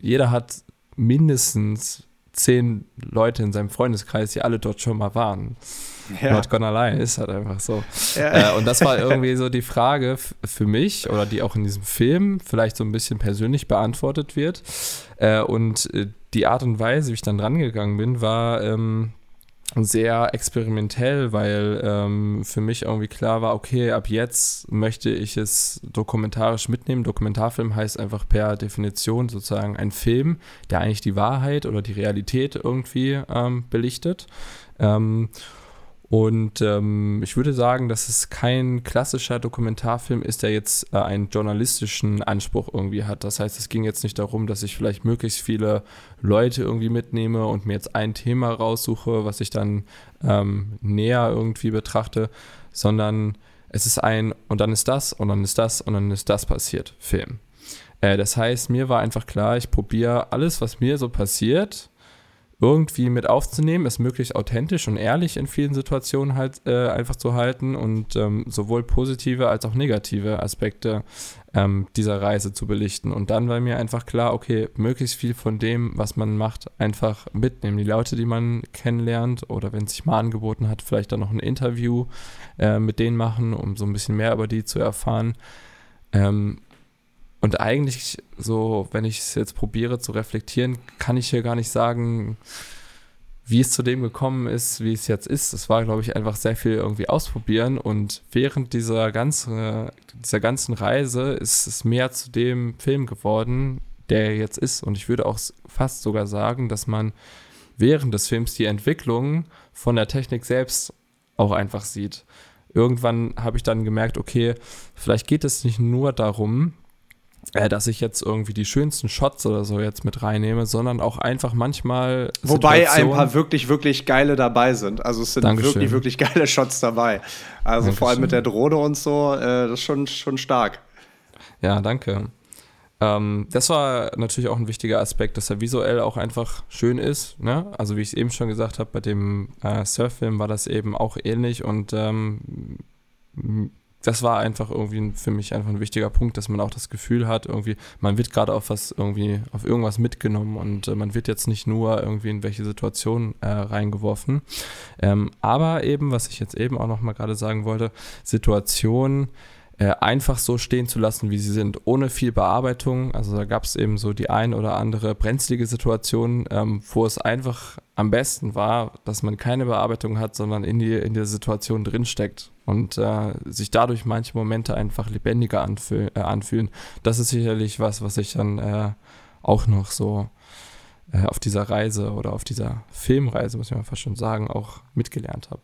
jeder hat mindestens zehn Leute in seinem Freundeskreis, die alle dort schon mal waren. Ja. Not gonna lie, ist halt einfach so. Ja. Äh, und das war irgendwie so die Frage für mich oder die auch in diesem Film vielleicht so ein bisschen persönlich beantwortet wird. Äh, und äh, die Art und Weise, wie ich dann rangegangen bin, war, ähm, sehr experimentell, weil ähm, für mich irgendwie klar war, okay, ab jetzt möchte ich es dokumentarisch mitnehmen. Dokumentarfilm heißt einfach per Definition sozusagen ein Film, der eigentlich die Wahrheit oder die Realität irgendwie ähm, belichtet. Ähm, und ähm, ich würde sagen, dass es kein klassischer Dokumentarfilm ist, der jetzt äh, einen journalistischen Anspruch irgendwie hat. Das heißt, es ging jetzt nicht darum, dass ich vielleicht möglichst viele Leute irgendwie mitnehme und mir jetzt ein Thema raussuche, was ich dann ähm, näher irgendwie betrachte, sondern es ist ein und dann ist das und dann ist das und dann ist das passiert, Film. Äh, das heißt, mir war einfach klar, ich probiere alles, was mir so passiert, irgendwie mit aufzunehmen, es möglichst authentisch und ehrlich in vielen Situationen halt äh, einfach zu halten und ähm, sowohl positive als auch negative Aspekte ähm, dieser Reise zu belichten. Und dann war mir einfach klar, okay, möglichst viel von dem, was man macht, einfach mitnehmen. Die Leute, die man kennenlernt oder wenn es sich mal angeboten hat, vielleicht dann noch ein Interview äh, mit denen machen, um so ein bisschen mehr über die zu erfahren. Ähm, und eigentlich so, wenn ich es jetzt probiere zu reflektieren, kann ich hier gar nicht sagen, wie es zu dem gekommen ist, wie es jetzt ist. Es war, glaube ich, einfach sehr viel irgendwie ausprobieren und während dieser ganzen, dieser ganzen Reise ist es mehr zu dem Film geworden, der jetzt ist. Und ich würde auch fast sogar sagen, dass man während des Films die Entwicklung von der Technik selbst auch einfach sieht. Irgendwann habe ich dann gemerkt, okay, vielleicht geht es nicht nur darum, äh, dass ich jetzt irgendwie die schönsten Shots oder so jetzt mit reinnehme, sondern auch einfach manchmal. Wobei ein paar wirklich, wirklich geile dabei sind. Also es sind Dankeschön. wirklich, wirklich geile Shots dabei. Also Dankeschön. vor allem mit der Drohne und so, äh, das ist schon, schon stark. Ja, danke. Ähm, das war natürlich auch ein wichtiger Aspekt, dass er visuell auch einfach schön ist. Ne? Also wie ich es eben schon gesagt habe, bei dem äh, Surffilm war das eben auch ähnlich und ähm, das war einfach irgendwie für mich einfach ein wichtiger Punkt, dass man auch das Gefühl hat, irgendwie, man wird gerade auf was irgendwie, auf irgendwas mitgenommen und äh, man wird jetzt nicht nur irgendwie in welche Situation äh, reingeworfen. Ähm, aber eben, was ich jetzt eben auch nochmal gerade sagen wollte, Situationen, äh, einfach so stehen zu lassen, wie sie sind, ohne viel Bearbeitung. Also da gab es eben so die ein oder andere brenzlige Situation, ähm, wo es einfach am besten war, dass man keine Bearbeitung hat, sondern in, die, in der Situation drinsteckt und äh, sich dadurch manche Momente einfach lebendiger anfühl, äh, anfühlen. Das ist sicherlich was, was ich dann äh, auch noch so äh, auf dieser Reise oder auf dieser Filmreise, muss ich mal fast schon sagen, auch mitgelernt habe.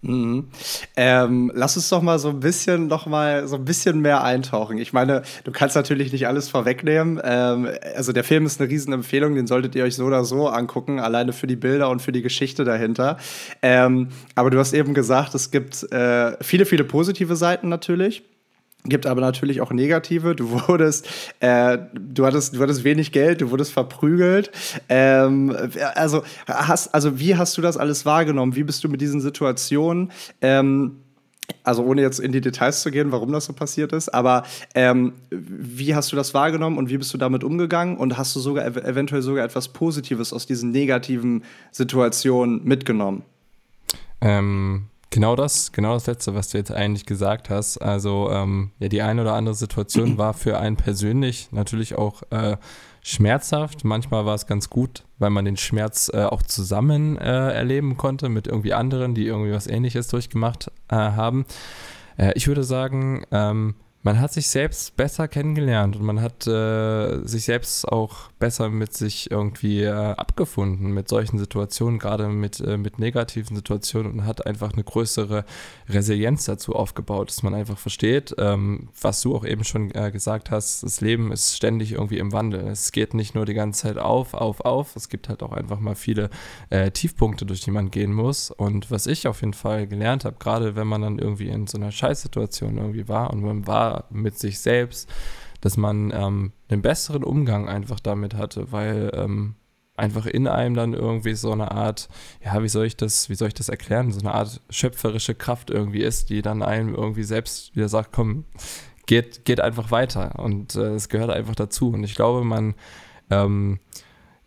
Mhm. Ähm, lass uns doch mal so ein bisschen noch mal so ein bisschen mehr eintauchen. Ich meine, du kannst natürlich nicht alles vorwegnehmen. Ähm, also der Film ist eine Riesenempfehlung, den solltet ihr euch so oder so angucken, alleine für die Bilder und für die Geschichte dahinter. Ähm, aber du hast eben gesagt, es gibt äh, viele, viele positive Seiten natürlich. Gibt aber natürlich auch negative. Du wurdest, äh, du hattest, du hattest wenig Geld, du wurdest verprügelt. Ähm, also, hast, also, wie hast du das alles wahrgenommen? Wie bist du mit diesen Situationen? Ähm, also ohne jetzt in die Details zu gehen, warum das so passiert ist, aber ähm, wie hast du das wahrgenommen und wie bist du damit umgegangen und hast du sogar ev eventuell sogar etwas Positives aus diesen negativen Situationen mitgenommen? Ähm, Genau das, genau das Letzte, was du jetzt eigentlich gesagt hast. Also ähm, ja, die eine oder andere Situation war für einen persönlich natürlich auch äh, schmerzhaft. Manchmal war es ganz gut, weil man den Schmerz äh, auch zusammen äh, erleben konnte mit irgendwie anderen, die irgendwie was Ähnliches durchgemacht äh, haben. Äh, ich würde sagen, ähm, man hat sich selbst besser kennengelernt und man hat äh, sich selbst auch besser mit sich irgendwie äh, abgefunden mit solchen Situationen, gerade mit, äh, mit negativen Situationen und hat einfach eine größere Resilienz dazu aufgebaut, dass man einfach versteht, ähm, was du auch eben schon äh, gesagt hast, das Leben ist ständig irgendwie im Wandel. Es geht nicht nur die ganze Zeit auf, auf, auf, es gibt halt auch einfach mal viele äh, Tiefpunkte, durch die man gehen muss und was ich auf jeden Fall gelernt habe, gerade wenn man dann irgendwie in so einer Scheißsituation irgendwie war und man war mit sich selbst, dass man ähm, einen besseren Umgang einfach damit hatte, weil ähm, einfach in einem dann irgendwie so eine Art, ja, wie soll ich das, wie soll ich das erklären, so eine Art schöpferische Kraft irgendwie ist, die dann einem irgendwie selbst wieder sagt, komm, geht, geht einfach weiter und äh, es gehört einfach dazu. Und ich glaube, man, ähm,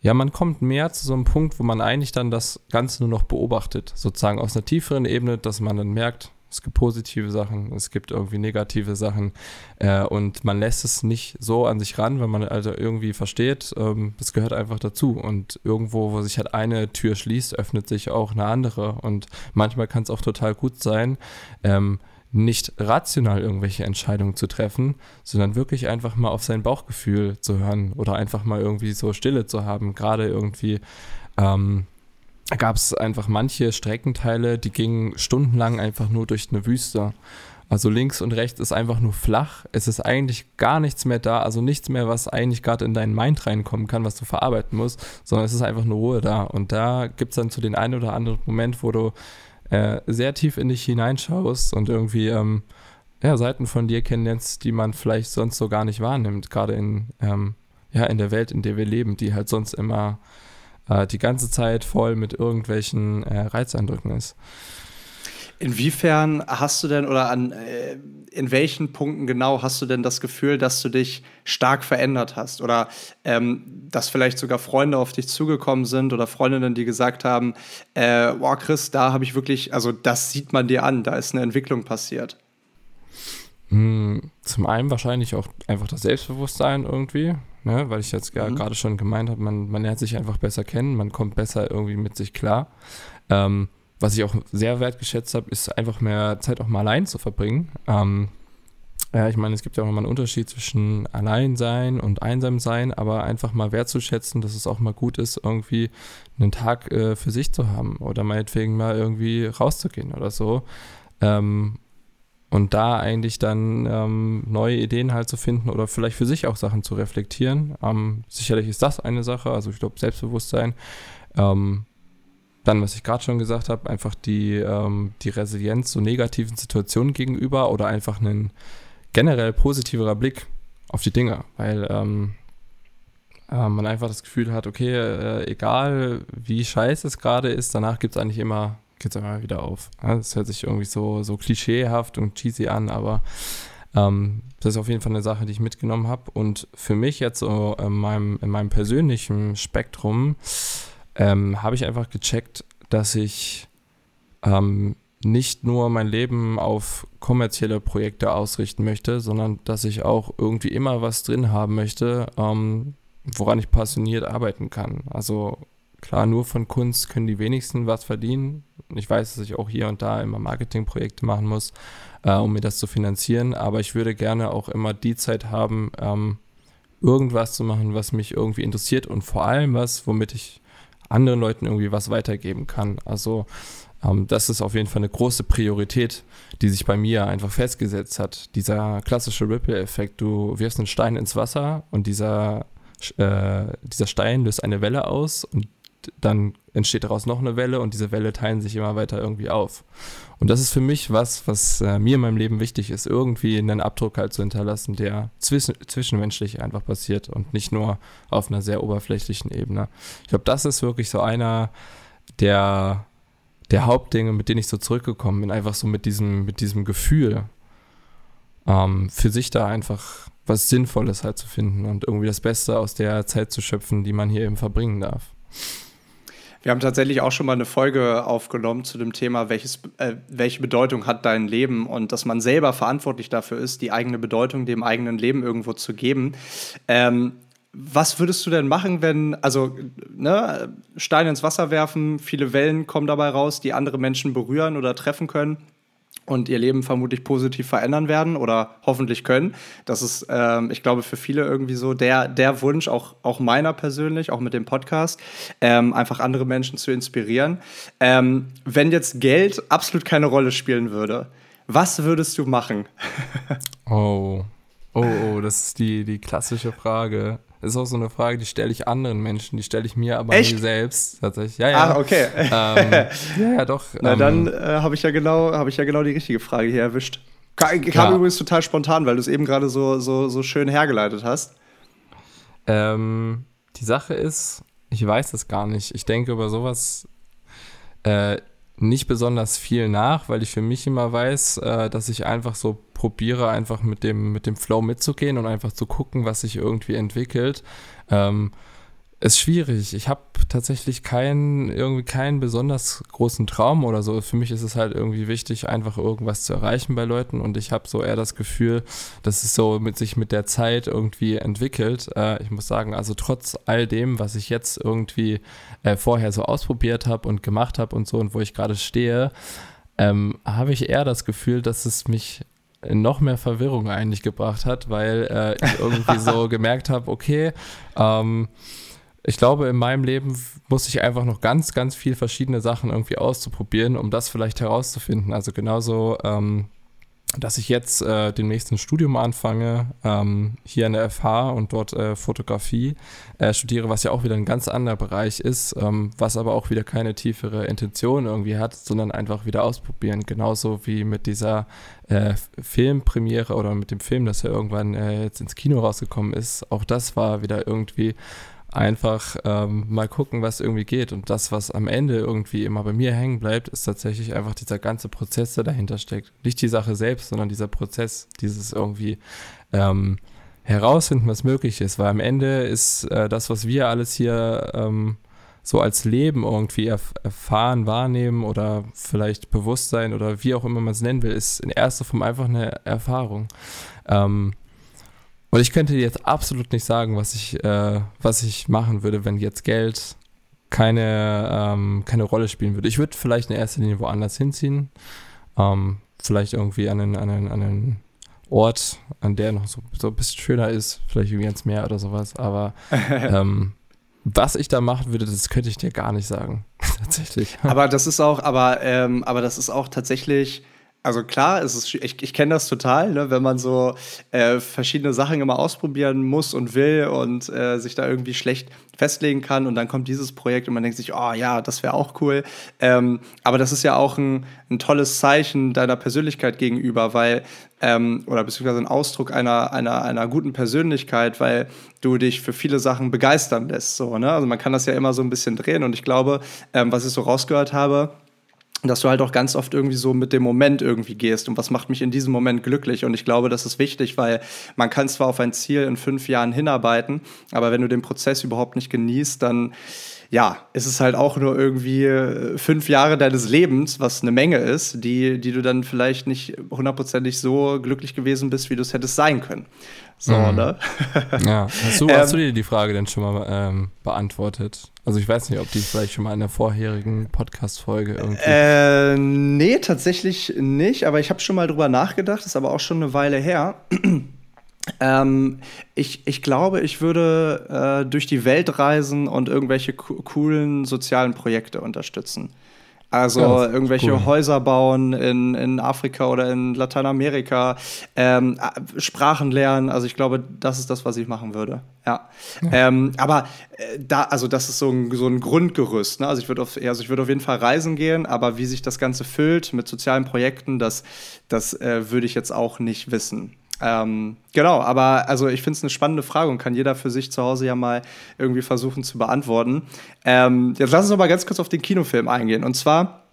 ja, man kommt mehr zu so einem Punkt, wo man eigentlich dann das Ganze nur noch beobachtet, sozusagen aus einer tieferen Ebene, dass man dann merkt, es gibt positive Sachen, es gibt irgendwie negative Sachen äh, und man lässt es nicht so an sich ran, weil man also irgendwie versteht, ähm, gehört einfach dazu. Und irgendwo, wo sich halt eine Tür schließt, öffnet sich auch eine andere. Und manchmal kann es auch total gut sein, ähm, nicht rational irgendwelche Entscheidungen zu treffen, sondern wirklich einfach mal auf sein Bauchgefühl zu hören oder einfach mal irgendwie so Stille zu haben, gerade irgendwie ähm, gab es einfach manche Streckenteile, die gingen stundenlang einfach nur durch eine Wüste. Also links und rechts ist einfach nur flach. Es ist eigentlich gar nichts mehr da, also nichts mehr, was eigentlich gerade in deinen Mind reinkommen kann, was du verarbeiten musst, sondern es ist einfach nur Ruhe da. Und da gibt es dann zu den einen oder anderen Moment, wo du äh, sehr tief in dich hineinschaust und irgendwie ähm, ja, Seiten von dir kennenlernst, die man vielleicht sonst so gar nicht wahrnimmt, gerade in, ähm, ja, in der Welt, in der wir leben, die halt sonst immer äh, die ganze Zeit voll mit irgendwelchen äh, Reizeindrücken ist. Inwiefern hast du denn oder an äh, in welchen Punkten genau hast du denn das Gefühl, dass du dich stark verändert hast oder ähm, dass vielleicht sogar Freunde auf dich zugekommen sind oder Freundinnen, die gesagt haben, äh, boah Chris, da habe ich wirklich, also das sieht man dir an, da ist eine Entwicklung passiert. Hm, zum einen wahrscheinlich auch einfach das Selbstbewusstsein irgendwie, ne? weil ich jetzt ja mhm. gerade schon gemeint habe, man, man lernt sich einfach besser kennen, man kommt besser irgendwie mit sich klar. Ähm, was ich auch sehr wertgeschätzt habe, ist einfach mehr Zeit auch mal allein zu verbringen. Ähm, ja, ich meine, es gibt ja auch nochmal einen Unterschied zwischen Alleinsein und Einsamsein, aber einfach mal wertzuschätzen, dass es auch mal gut ist, irgendwie einen Tag äh, für sich zu haben oder meinetwegen mal irgendwie rauszugehen oder so. Ähm, und da eigentlich dann ähm, neue Ideen halt zu finden oder vielleicht für sich auch Sachen zu reflektieren. Ähm, sicherlich ist das eine Sache, also ich glaube Selbstbewusstsein. Ähm, dann, was ich gerade schon gesagt habe, einfach die, ähm, die Resilienz so negativen Situationen gegenüber oder einfach ein generell positiverer Blick auf die Dinge, weil ähm, äh, man einfach das Gefühl hat, okay, äh, egal wie scheiße es gerade ist, danach gibt es eigentlich immer, geht's immer wieder auf. Das hört sich irgendwie so, so klischeehaft und cheesy an, aber ähm, das ist auf jeden Fall eine Sache, die ich mitgenommen habe. Und für mich jetzt so in meinem, in meinem persönlichen Spektrum ähm, habe ich einfach gecheckt, dass ich ähm, nicht nur mein Leben auf kommerzielle Projekte ausrichten möchte, sondern dass ich auch irgendwie immer was drin haben möchte, ähm, woran ich passioniert arbeiten kann. Also klar, nur von Kunst können die wenigsten was verdienen. Ich weiß, dass ich auch hier und da immer Marketingprojekte machen muss, äh, um mir das zu finanzieren, aber ich würde gerne auch immer die Zeit haben, ähm, irgendwas zu machen, was mich irgendwie interessiert und vor allem was, womit ich anderen Leuten irgendwie was weitergeben kann. Also ähm, das ist auf jeden Fall eine große Priorität, die sich bei mir einfach festgesetzt hat. Dieser klassische Ripple-Effekt, du wirfst einen Stein ins Wasser und dieser, äh, dieser Stein löst eine Welle aus und dann entsteht daraus noch eine Welle und diese Welle teilen sich immer weiter irgendwie auf. Und das ist für mich was, was äh, mir in meinem Leben wichtig ist, irgendwie einen Abdruck halt zu hinterlassen, der zwischen, zwischenmenschlich einfach passiert und nicht nur auf einer sehr oberflächlichen Ebene. Ich glaube, das ist wirklich so einer der, der Hauptdinge, mit denen ich so zurückgekommen bin, einfach so mit diesem, mit diesem Gefühl, ähm, für sich da einfach was Sinnvolles halt zu finden und irgendwie das Beste aus der Zeit zu schöpfen, die man hier eben verbringen darf. Wir haben tatsächlich auch schon mal eine Folge aufgenommen zu dem Thema, welches, äh, welche Bedeutung hat dein Leben und dass man selber verantwortlich dafür ist, die eigene Bedeutung dem eigenen Leben irgendwo zu geben. Ähm, was würdest du denn machen, wenn, also, ne, Steine ins Wasser werfen, viele Wellen kommen dabei raus, die andere Menschen berühren oder treffen können? Und ihr Leben vermutlich positiv verändern werden oder hoffentlich können. Das ist, ähm, ich glaube, für viele irgendwie so der, der Wunsch, auch, auch meiner persönlich, auch mit dem Podcast, ähm, einfach andere Menschen zu inspirieren. Ähm, wenn jetzt Geld absolut keine Rolle spielen würde, was würdest du machen? <laughs> oh. Oh, oh, das ist die, die klassische Frage. Das ist auch so eine Frage, die stelle ich anderen Menschen, die stelle ich mir aber Echt? mir selbst tatsächlich. Ja, ja. Ah, okay. Ähm, ja, ja, doch. <laughs> Na, ähm, dann äh, habe ich, ja genau, hab ich ja genau die richtige Frage hier erwischt. Kam, kam übrigens total spontan, weil du es eben gerade so, so, so schön hergeleitet hast. Ähm, die Sache ist, ich weiß es gar nicht. Ich denke über sowas äh, nicht besonders viel nach, weil ich für mich immer weiß, äh, dass ich einfach so probiere, einfach mit dem, mit dem Flow mitzugehen und einfach zu gucken, was sich irgendwie entwickelt. Ähm, ist schwierig. Ich habe tatsächlich keinen, irgendwie keinen besonders großen Traum oder so. Für mich ist es halt irgendwie wichtig, einfach irgendwas zu erreichen bei Leuten und ich habe so eher das Gefühl, dass es so mit sich mit der Zeit irgendwie entwickelt. Äh, ich muss sagen, also trotz all dem, was ich jetzt irgendwie äh, vorher so ausprobiert habe und gemacht habe und so und wo ich gerade stehe, ähm, habe ich eher das Gefühl, dass es mich noch mehr Verwirrung eigentlich gebracht hat, weil äh, ich irgendwie <laughs> so gemerkt habe, okay, ähm, ich glaube, in meinem Leben muss ich einfach noch ganz, ganz viel verschiedene Sachen irgendwie auszuprobieren, um das vielleicht herauszufinden. Also genauso, ähm, dass ich jetzt äh, demnächst ein Studium anfange, ähm, hier an der FH und dort äh, Fotografie äh, studiere, was ja auch wieder ein ganz anderer Bereich ist, ähm, was aber auch wieder keine tiefere Intention irgendwie hat, sondern einfach wieder ausprobieren. Genauso wie mit dieser äh, Filmpremiere oder mit dem Film, das ja irgendwann äh, jetzt ins Kino rausgekommen ist. Auch das war wieder irgendwie einfach ähm, mal gucken, was irgendwie geht. Und das, was am Ende irgendwie immer bei mir hängen bleibt, ist tatsächlich einfach dieser ganze Prozess, der dahinter steckt. Nicht die Sache selbst, sondern dieser Prozess, dieses irgendwie ähm, herausfinden, was möglich ist. Weil am Ende ist äh, das, was wir alles hier ähm, so als Leben irgendwie erf erfahren, wahrnehmen oder vielleicht Bewusstsein oder wie auch immer man es nennen will, ist in erster Form einfach eine Erfahrung. Ähm, und ich könnte jetzt absolut nicht sagen, was ich, äh, was ich machen würde, wenn jetzt Geld keine, ähm, keine Rolle spielen würde. Ich würde vielleicht in erster Linie woanders hinziehen. Ähm, vielleicht irgendwie an einen, an, einen, an einen Ort, an der noch so, so ein bisschen schöner ist, vielleicht irgendwie ans Meer oder sowas. Aber <laughs> ähm, was ich da machen würde, das könnte ich dir gar nicht sagen. <laughs> tatsächlich. Aber das ist auch, aber, ähm, aber das ist auch tatsächlich also klar, es ist, ich, ich kenne das total, ne, wenn man so äh, verschiedene Sachen immer ausprobieren muss und will und äh, sich da irgendwie schlecht festlegen kann und dann kommt dieses Projekt und man denkt sich, oh ja, das wäre auch cool. Ähm, aber das ist ja auch ein, ein tolles Zeichen deiner Persönlichkeit gegenüber, weil, ähm, oder beziehungsweise ein Ausdruck einer, einer, einer guten Persönlichkeit, weil du dich für viele Sachen begeistern lässt. So, ne? Also man kann das ja immer so ein bisschen drehen und ich glaube, ähm, was ich so rausgehört habe, dass du halt auch ganz oft irgendwie so mit dem Moment irgendwie gehst und was macht mich in diesem Moment glücklich. Und ich glaube, das ist wichtig, weil man kann zwar auf ein Ziel in fünf Jahren hinarbeiten, aber wenn du den Prozess überhaupt nicht genießt, dann ja, ist es halt auch nur irgendwie äh, fünf Jahre deines Lebens, was eine Menge ist, die, die du dann vielleicht nicht hundertprozentig so glücklich gewesen bist, wie du es hättest sein können. So, mhm. ne? <laughs> Ja, hast du, ähm, <laughs> hast du dir die Frage denn schon mal ähm, beantwortet? Also ich weiß nicht, ob die vielleicht schon mal in der vorherigen Podcast-Folge irgendwie. Äh, nee, tatsächlich nicht, aber ich habe schon mal drüber nachgedacht, ist aber auch schon eine Weile her. Ähm, ich, ich glaube, ich würde äh, durch die Welt reisen und irgendwelche coolen sozialen Projekte unterstützen. Also ja, irgendwelche cool. Häuser bauen in, in Afrika oder in Lateinamerika, ähm, Sprachen lernen. Also ich glaube, das ist das, was ich machen würde. Ja. ja. Ähm, aber äh, da, also das ist so ein, so ein Grundgerüst. Ne? Also ich würde auf, also ich würde auf jeden Fall reisen gehen, aber wie sich das Ganze füllt mit sozialen Projekten, das, das äh, würde ich jetzt auch nicht wissen. Ähm, genau, aber also ich finde es eine spannende Frage und kann jeder für sich zu Hause ja mal irgendwie versuchen zu beantworten. Ähm, jetzt lass uns noch mal ganz kurz auf den Kinofilm eingehen. Und zwar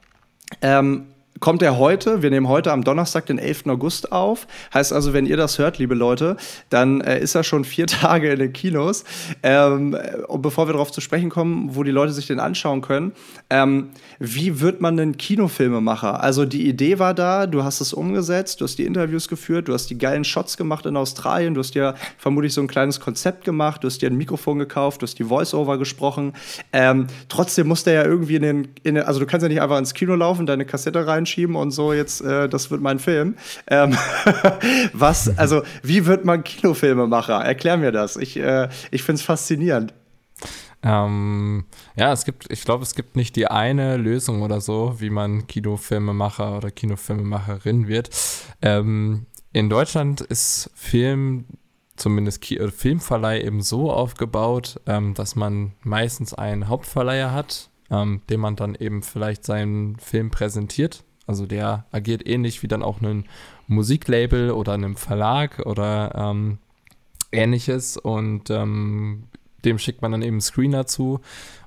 ähm, kommt er heute. Wir nehmen heute am Donnerstag, den 11. August auf. Heißt also, wenn ihr das hört, liebe Leute, dann äh, ist er schon vier <laughs> Tage in den Kinos. Ähm, und bevor wir darauf zu sprechen kommen, wo die Leute sich den anschauen können, ähm, wie wird man denn Kinofilmemacher? Also die Idee war da, du hast es umgesetzt, du hast die Interviews geführt, du hast die geilen Shots gemacht in Australien, du hast dir vermutlich so ein kleines Konzept gemacht, du hast dir ein Mikrofon gekauft, du hast die Voice-Over gesprochen. Ähm, trotzdem muss der ja irgendwie in den, in den, also du kannst ja nicht einfach ins Kino laufen, deine Kassette rein reinschieben und so, jetzt, äh, das wird mein Film. Ähm, <laughs> was, also, wie wird man Kinofilmemacher? Erklär mir das. Ich, äh, ich finde es faszinierend. Ähm, ja, es gibt, ich glaube, es gibt nicht die eine Lösung oder so, wie man Kinofilmemacher oder Kinofilmemacherin wird. Ähm, in Deutschland ist Film, zumindest Ki äh, Filmverleih eben so aufgebaut, ähm, dass man meistens einen Hauptverleiher hat, ähm, dem man dann eben vielleicht seinen Film präsentiert. Also der agiert ähnlich wie dann auch ein Musiklabel oder einem Verlag oder ähm, ähnliches und ähm, dem schickt man dann eben einen Screen dazu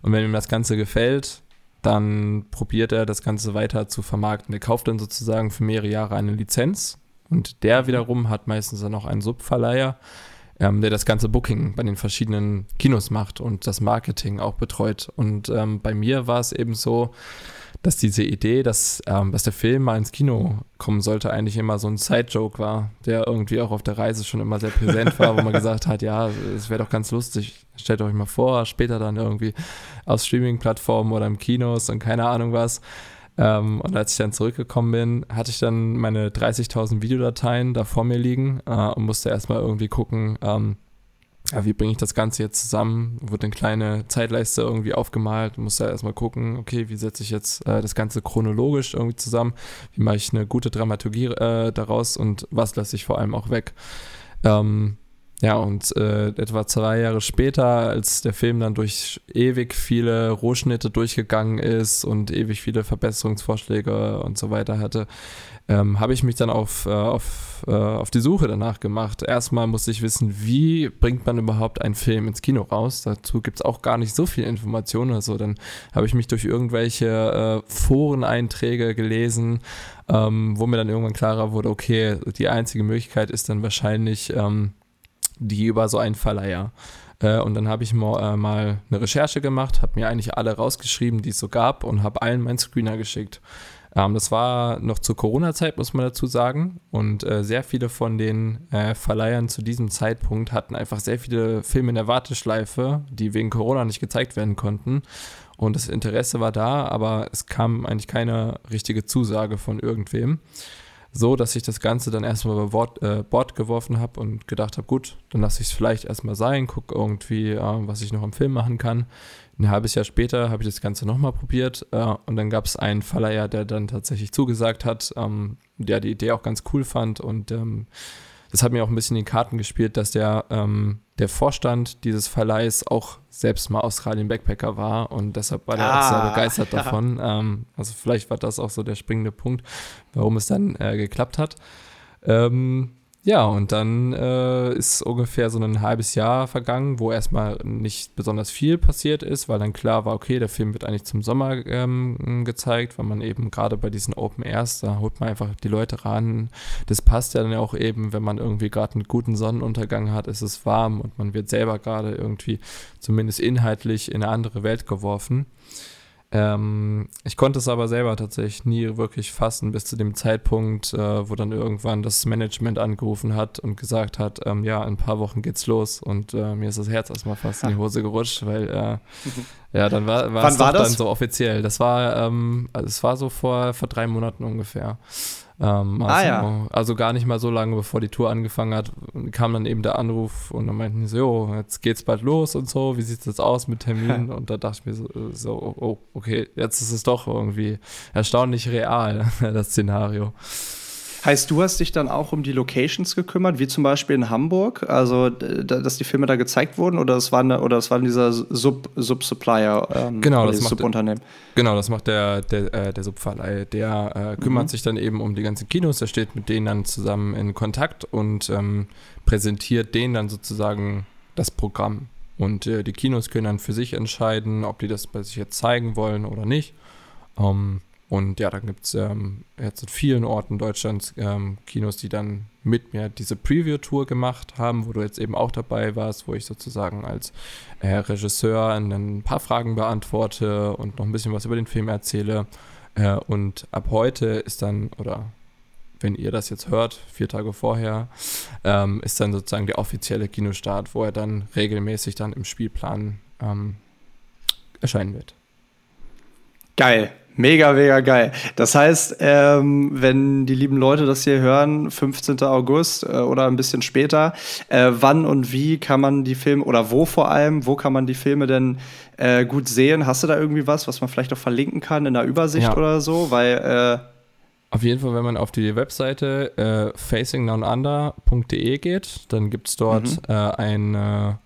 und wenn ihm das Ganze gefällt, dann probiert er das Ganze weiter zu vermarkten. Er kauft dann sozusagen für mehrere Jahre eine Lizenz und der wiederum hat meistens dann auch einen Subverleiher, ähm, der das ganze Booking bei den verschiedenen Kinos macht und das Marketing auch betreut. Und ähm, bei mir war es eben so, dass diese Idee, dass, ähm, dass der Film mal ins Kino kommen sollte, eigentlich immer so ein Side-Joke war, der irgendwie auch auf der Reise schon immer sehr präsent war, wo man gesagt hat, ja, es wäre doch ganz lustig, stellt euch mal vor, später dann irgendwie auf Streaming-Plattformen oder im Kinos und keine Ahnung was. Ähm, und als ich dann zurückgekommen bin, hatte ich dann meine 30.000 Videodateien da vor mir liegen äh, und musste erstmal irgendwie gucken, ähm, ja, wie bringe ich das Ganze jetzt zusammen? Wurde eine kleine Zeitleiste irgendwie aufgemalt, muss da erstmal gucken, okay, wie setze ich jetzt äh, das Ganze chronologisch irgendwie zusammen? Wie mache ich eine gute Dramaturgie äh, daraus und was lasse ich vor allem auch weg? Ähm, ja, und äh, etwa zwei Jahre später, als der Film dann durch ewig viele Rohschnitte durchgegangen ist und ewig viele Verbesserungsvorschläge und so weiter hatte, ähm, habe ich mich dann auf, äh, auf, äh, auf die Suche danach gemacht. Erstmal musste ich wissen, wie bringt man überhaupt einen Film ins Kino raus. Dazu gibt es auch gar nicht so viel Informationen. Also dann habe ich mich durch irgendwelche äh, Foreneinträge gelesen, ähm, wo mir dann irgendwann klarer wurde, okay, die einzige Möglichkeit ist dann wahrscheinlich ähm, die über so einen Verleiher. Äh, und dann habe ich mal, äh, mal eine Recherche gemacht, habe mir eigentlich alle rausgeschrieben, die es so gab und habe allen meinen Screener geschickt. Ähm, das war noch zur Corona-Zeit, muss man dazu sagen. Und äh, sehr viele von den äh, Verleihern zu diesem Zeitpunkt hatten einfach sehr viele Filme in der Warteschleife, die wegen Corona nicht gezeigt werden konnten. Und das Interesse war da, aber es kam eigentlich keine richtige Zusage von irgendwem. So, dass ich das Ganze dann erstmal über Bord, äh, Bord geworfen habe und gedacht habe, gut, dann lasse ich es vielleicht erstmal sein, gucke irgendwie, äh, was ich noch im Film machen kann. Ein halbes Jahr später habe ich das Ganze nochmal probiert äh, und dann gab es einen Verleiher, der dann tatsächlich zugesagt hat, ähm, der die Idee auch ganz cool fand und ähm, das hat mir auch ein bisschen in die Karten gespielt, dass der, ähm, der Vorstand dieses Verleihs auch selbst mal Australien-Backpacker war und deshalb war der ah, auch sehr ah, begeistert <laughs> ja. davon. Ähm, also vielleicht war das auch so der springende Punkt, warum es dann äh, geklappt hat. Ähm, ja, und dann äh, ist ungefähr so ein halbes Jahr vergangen, wo erstmal nicht besonders viel passiert ist, weil dann klar war, okay, der Film wird eigentlich zum Sommer ähm, gezeigt, weil man eben gerade bei diesen Open Airs, da holt man einfach die Leute ran. Das passt ja dann auch eben, wenn man irgendwie gerade einen guten Sonnenuntergang hat, ist es warm und man wird selber gerade irgendwie zumindest inhaltlich in eine andere Welt geworfen. Ähm, ich konnte es aber selber tatsächlich nie wirklich fassen, bis zu dem Zeitpunkt, äh, wo dann irgendwann das Management angerufen hat und gesagt hat, ähm, ja, in ein paar Wochen geht's los und äh, mir ist das Herz erstmal fast in die Hose gerutscht, weil äh, ja, dann war, war es war dann so offiziell. Das war, ähm, also es war so vor, vor drei Monaten ungefähr. Ähm, also, ah, ja. also gar nicht mal so lange, bevor die Tour angefangen hat, kam dann eben der Anruf und dann meinten die so, jo, jetzt geht's bald los und so, wie sieht das aus mit Terminen? <laughs> und da dachte ich mir so, so, oh, okay, jetzt ist es doch irgendwie erstaunlich real, <laughs> das Szenario. Heißt, du hast dich dann auch um die Locations gekümmert, wie zum Beispiel in Hamburg, also dass die Filme da gezeigt wurden oder es waren oder es waren dieser Sub Sub-Supplier ähm, genau, das macht Subunternehmen. Genau, das macht der der, äh, der Subverleih. Der äh, kümmert mhm. sich dann eben um die ganzen Kinos. Der steht mit denen dann zusammen in Kontakt und ähm, präsentiert denen dann sozusagen das Programm. Und äh, die Kinos können dann für sich entscheiden, ob die das bei sich jetzt zeigen wollen oder nicht. Ähm, und ja, dann gibt es ähm, jetzt in vielen Orten Deutschlands ähm, Kinos, die dann mit mir diese Preview-Tour gemacht haben, wo du jetzt eben auch dabei warst, wo ich sozusagen als äh, Regisseur ein paar Fragen beantworte und noch ein bisschen was über den Film erzähle. Äh, und ab heute ist dann, oder wenn ihr das jetzt hört, vier Tage vorher, ähm, ist dann sozusagen der offizielle Kinostart, wo er dann regelmäßig dann im Spielplan ähm, erscheinen wird. Geil. Mega, mega geil. Das heißt, ähm, wenn die lieben Leute das hier hören, 15. August äh, oder ein bisschen später, äh, wann und wie kann man die Filme oder wo vor allem, wo kann man die Filme denn äh, gut sehen? Hast du da irgendwie was, was man vielleicht auch verlinken kann in der Übersicht ja. oder so? Weil äh, auf jeden Fall, wenn man auf die Webseite äh, facingdownunder.de geht, dann gibt es dort mhm. äh, eine,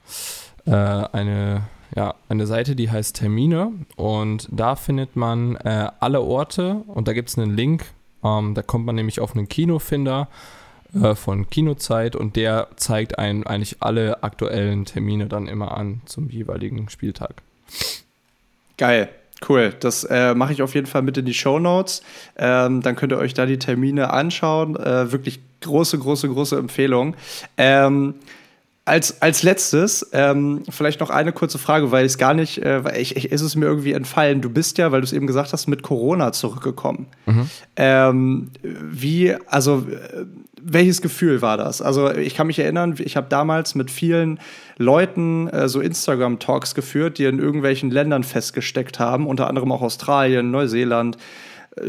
äh, eine ja, eine Seite, die heißt Termine und da findet man äh, alle Orte und da gibt es einen Link. Ähm, da kommt man nämlich auf einen Kinofinder äh, von Kinozeit und der zeigt einem eigentlich alle aktuellen Termine dann immer an zum jeweiligen Spieltag. Geil. Cool, das äh, mache ich auf jeden Fall mit in die Show Notes. Ähm, dann könnt ihr euch da die Termine anschauen. Äh, wirklich große, große, große Empfehlung. Ähm, als, als letztes, ähm, vielleicht noch eine kurze Frage, weil ich es gar nicht, äh, weil ich, ich, ist es mir irgendwie entfallen. Du bist ja, weil du es eben gesagt hast, mit Corona zurückgekommen. Mhm. Ähm, wie, also, äh, welches Gefühl war das? Also, ich kann mich erinnern, ich habe damals mit vielen Leuten äh, so Instagram-Talks geführt, die in irgendwelchen Ländern festgesteckt haben, unter anderem auch Australien, Neuseeland.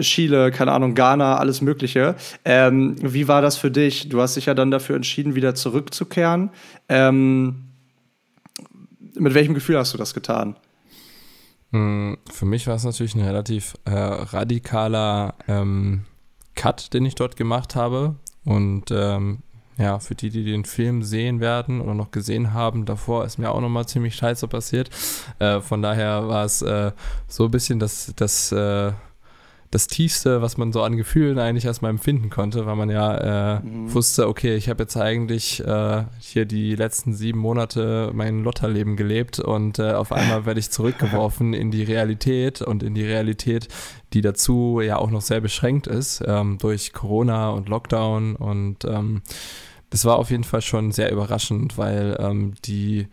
Chile, keine Ahnung, Ghana, alles Mögliche. Ähm, wie war das für dich? Du hast dich ja dann dafür entschieden, wieder zurückzukehren. Ähm, mit welchem Gefühl hast du das getan? Hm, für mich war es natürlich ein relativ äh, radikaler ähm, Cut, den ich dort gemacht habe. Und ähm, ja, für die, die den Film sehen werden oder noch gesehen haben, davor ist mir auch nochmal ziemlich scheiße passiert. Äh, von daher war es äh, so ein bisschen das, das äh, das Tiefste, was man so an Gefühlen eigentlich erstmal empfinden konnte, weil man ja äh, mhm. wusste, okay, ich habe jetzt eigentlich äh, hier die letzten sieben Monate mein Lotterleben gelebt und äh, auf einmal werde ich zurückgeworfen in die Realität und in die Realität, die dazu ja auch noch sehr beschränkt ist ähm, durch Corona und Lockdown und ähm, das war auf jeden Fall schon sehr überraschend, weil ähm, die,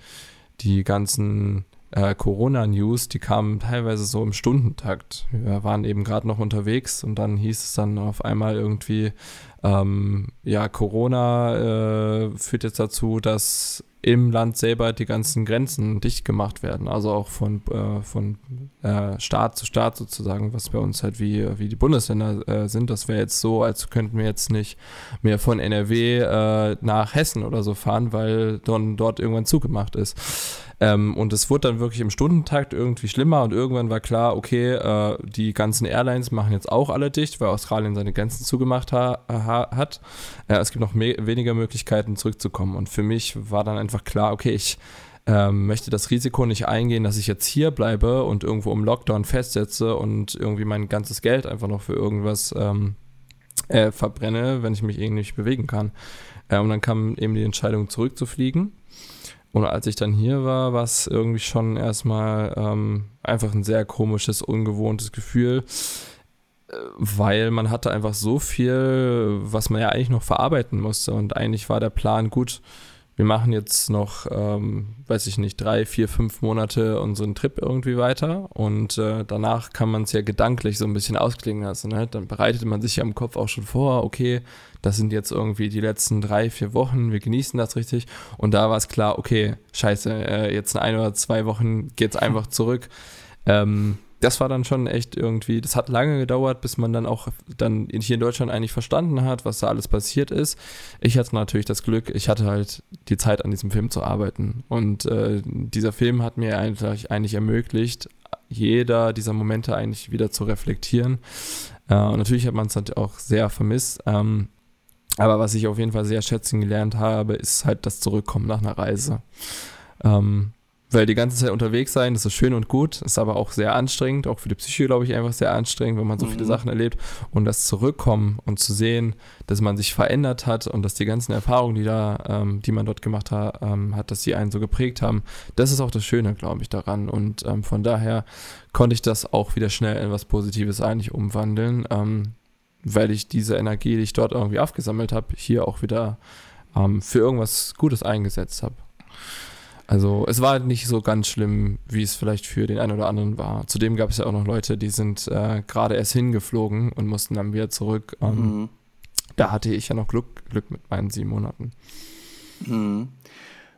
die ganzen äh, Corona-News, die kamen teilweise so im Stundentakt. Wir waren eben gerade noch unterwegs und dann hieß es dann auf einmal irgendwie, ähm, ja, Corona äh, führt jetzt dazu, dass im Land selber die ganzen Grenzen dicht gemacht werden. Also auch von, äh, von äh, Staat zu Staat sozusagen, was bei uns halt wie, wie die Bundesländer äh, sind. Das wäre jetzt so, als könnten wir jetzt nicht mehr von NRW äh, nach Hessen oder so fahren, weil dann dort irgendwann zugemacht ist. Ähm, und es wurde dann wirklich im Stundentakt irgendwie schlimmer und irgendwann war klar, okay, äh, die ganzen Airlines machen jetzt auch alle dicht, weil Australien seine Grenzen zugemacht ha ha hat. Äh, es gibt noch weniger Möglichkeiten zurückzukommen. Und für mich war dann einfach klar, okay, ich ähm, möchte das Risiko nicht eingehen, dass ich jetzt hier bleibe und irgendwo im Lockdown festsetze und irgendwie mein ganzes Geld einfach noch für irgendwas ähm, äh, verbrenne, wenn ich mich irgendwie nicht bewegen kann. Äh, und dann kam eben die Entscheidung zurückzufliegen. Und als ich dann hier war, war es irgendwie schon erstmal ähm, einfach ein sehr komisches, ungewohntes Gefühl, äh, weil man hatte einfach so viel, was man ja eigentlich noch verarbeiten musste. Und eigentlich war der Plan gut, wir machen jetzt noch, ähm, weiß ich nicht, drei, vier, fünf Monate unseren Trip irgendwie weiter und äh, danach kann man es ja gedanklich so ein bisschen ausklingen lassen. Ne? Dann bereitet man sich ja im Kopf auch schon vor, okay, das sind jetzt irgendwie die letzten drei, vier Wochen, wir genießen das richtig und da war es klar, okay, scheiße, äh, jetzt in ein oder zwei Wochen geht es <laughs> einfach zurück. Ähm, das war dann schon echt irgendwie, das hat lange gedauert, bis man dann auch dann hier in Deutschland eigentlich verstanden hat, was da alles passiert ist. Ich hatte natürlich das Glück, ich hatte halt die Zeit an diesem Film zu arbeiten und äh, dieser Film hat mir eigentlich, eigentlich ermöglicht, jeder dieser Momente eigentlich wieder zu reflektieren. Äh, und natürlich hat man es halt auch sehr vermisst. Ähm, aber was ich auf jeden Fall sehr schätzen gelernt habe, ist halt das Zurückkommen nach einer Reise. Ähm, weil die ganze Zeit unterwegs sein, das ist schön und gut, ist aber auch sehr anstrengend, auch für die Psyche, glaube ich, einfach sehr anstrengend, wenn man so mhm. viele Sachen erlebt. Und das Zurückkommen und zu sehen, dass man sich verändert hat und dass die ganzen Erfahrungen, die da, ähm, die man dort gemacht ha ähm, hat, dass die einen so geprägt haben, das ist auch das Schöne, glaube ich, daran. Und ähm, von daher konnte ich das auch wieder schnell in was Positives eigentlich umwandeln, ähm, weil ich diese Energie, die ich dort irgendwie aufgesammelt habe, hier auch wieder ähm, für irgendwas Gutes eingesetzt habe. Also es war halt nicht so ganz schlimm, wie es vielleicht für den einen oder anderen war. Zudem gab es ja auch noch Leute, die sind äh, gerade erst hingeflogen und mussten dann wieder zurück. Ähm, mhm. Da hatte ich ja noch Glück, Glück mit meinen sieben Monaten. Mhm.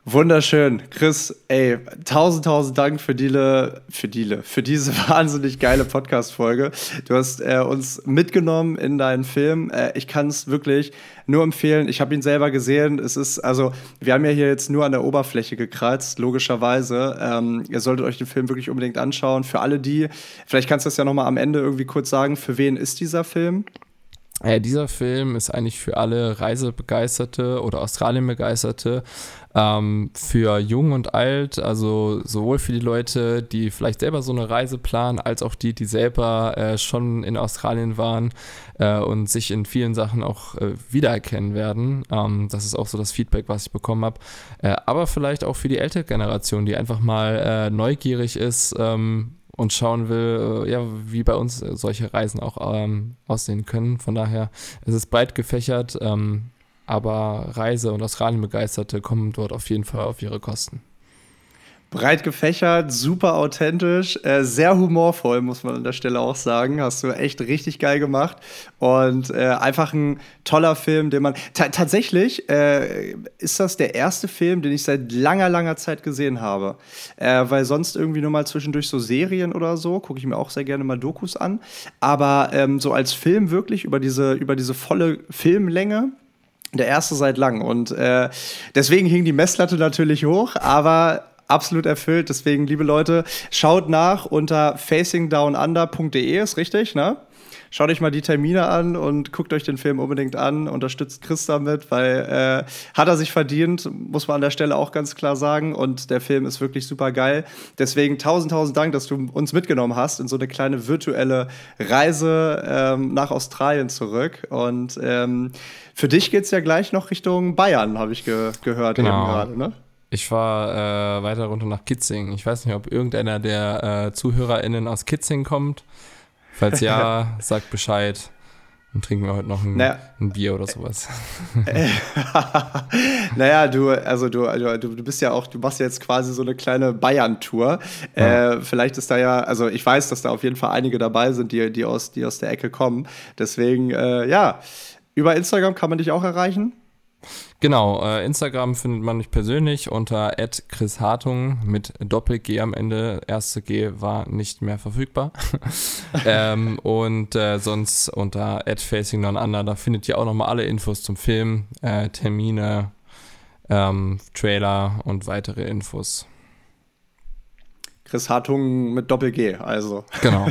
Wunderschön. Chris, ey, tausend, tausend Dank für, diese, für, diese, für diese <laughs> wahnsinnig geile Podcast-Folge. Du hast äh, uns mitgenommen in deinen Film. Äh, ich kann es wirklich nur empfehlen. Ich habe ihn selber gesehen. Es ist, also, wir haben ja hier jetzt nur an der Oberfläche gekratzt, logischerweise. Ähm, ihr solltet euch den Film wirklich unbedingt anschauen. Für alle die, vielleicht kannst du das ja nochmal am Ende irgendwie kurz sagen, für wen ist dieser Film? Äh, dieser Film ist eigentlich für alle Reisebegeisterte oder Australien-Begeisterte, ähm, für jung und alt, also sowohl für die Leute, die vielleicht selber so eine Reise planen, als auch die, die selber äh, schon in Australien waren äh, und sich in vielen Sachen auch äh, wiedererkennen werden. Ähm, das ist auch so das Feedback, was ich bekommen habe. Äh, aber vielleicht auch für die ältere Generation, die einfach mal äh, neugierig ist, ähm, und schauen will, äh, ja, wie bei uns solche Reisen auch ähm, aussehen können. Von daher es ist es breit gefächert, ähm, aber Reise- und Australien-Begeisterte kommen dort auf jeden Fall auf ihre Kosten. Breit gefächert, super authentisch, äh, sehr humorvoll, muss man an der Stelle auch sagen. Hast du echt richtig geil gemacht. Und äh, einfach ein toller Film, den man. tatsächlich äh, ist das der erste Film, den ich seit langer, langer Zeit gesehen habe. Äh, weil sonst irgendwie nur mal zwischendurch so Serien oder so, gucke ich mir auch sehr gerne mal Dokus an. Aber ähm, so als Film wirklich über diese, über diese volle Filmlänge der erste seit lang. Und äh, deswegen hing die Messlatte natürlich hoch, aber absolut erfüllt. Deswegen, liebe Leute, schaut nach unter facingdownunder.de, ist richtig, ne? Schaut euch mal die Termine an und guckt euch den Film unbedingt an. Unterstützt Chris damit, weil äh, hat er sich verdient, muss man an der Stelle auch ganz klar sagen. Und der Film ist wirklich super geil. Deswegen tausend, tausend Dank, dass du uns mitgenommen hast in so eine kleine virtuelle Reise ähm, nach Australien zurück. Und ähm, für dich geht es ja gleich noch Richtung Bayern, habe ich ge gehört genau. eben gerade, ne? Ich war äh, weiter runter nach Kitzing. Ich weiß nicht, ob irgendeiner der äh, ZuhörerInnen aus Kitzing kommt. Falls ja, <laughs> sagt Bescheid. Dann trinken wir heute noch ein, naja. ein Bier oder sowas. <laughs> naja, du, also du, du, du bist ja auch, du machst jetzt quasi so eine kleine Bayern-Tour. Ja. Äh, vielleicht ist da ja, also ich weiß, dass da auf jeden Fall einige dabei sind, die, die, aus, die aus der Ecke kommen. Deswegen, äh, ja, über Instagram kann man dich auch erreichen. Genau, äh, Instagram findet man mich persönlich unter Chris Hartung mit Doppel-G am Ende. Erste G war nicht mehr verfügbar. <laughs> ähm, und äh, sonst unter Facing None Under, da findet ihr auch nochmal alle Infos zum Film, äh, Termine, ähm, Trailer und weitere Infos. Chris Hartung mit Doppel-G, also. Genau.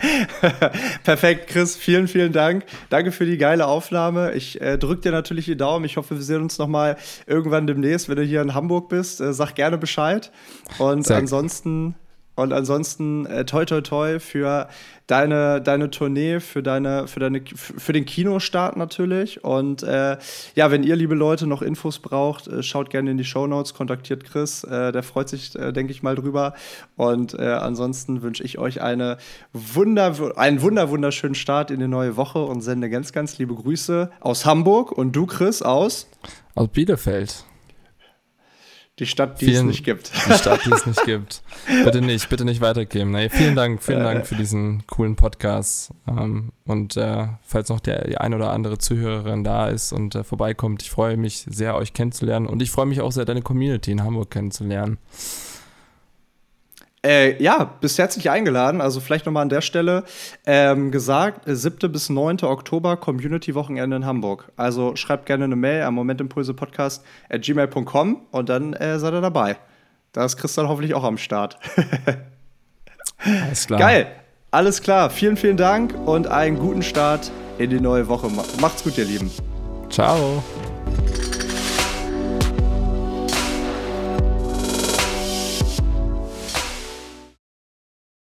<laughs> Perfekt, Chris, vielen, vielen Dank. Danke für die geile Aufnahme. Ich äh, drücke dir natürlich die Daumen. Ich hoffe, wir sehen uns nochmal irgendwann demnächst, wenn du hier in Hamburg bist. Äh, sag gerne Bescheid. Und Sehr ansonsten und ansonsten äh, toi toi toi für deine, deine Tournee, für, deine, für, deine, für den Kinostart natürlich. Und äh, ja, wenn ihr, liebe Leute, noch Infos braucht, äh, schaut gerne in die Show Notes, kontaktiert Chris. Äh, der freut sich, äh, denke ich mal, drüber. Und äh, ansonsten wünsche ich euch eine wunder, einen wunder, wunderschönen Start in die neue Woche und sende ganz, ganz liebe Grüße aus Hamburg. Und du, Chris, aus? Aus Bielefeld. Die Stadt, die vielen, es nicht gibt. Die Stadt, die es nicht gibt. Bitte nicht, bitte nicht weitergeben. Nee, vielen Dank, vielen Dank für diesen coolen Podcast. Ähm, und äh, falls noch der, die ein oder andere Zuhörerin da ist und äh, vorbeikommt, ich freue mich sehr, euch kennenzulernen. Und ich freue mich auch sehr, deine Community in Hamburg kennenzulernen. Äh, ja, bist herzlich eingeladen. Also vielleicht nochmal an der Stelle ähm, gesagt, 7. bis 9. Oktober Community-Wochenende in Hamburg. Also schreibt gerne eine Mail am Momentimpulse-Podcast at gmail.com und dann äh, seid ihr dabei. Da ist Christian hoffentlich auch am Start. <laughs> Alles klar. Geil. Alles klar. Vielen, vielen Dank und einen guten Start in die neue Woche. Macht's gut, ihr Lieben. Ciao.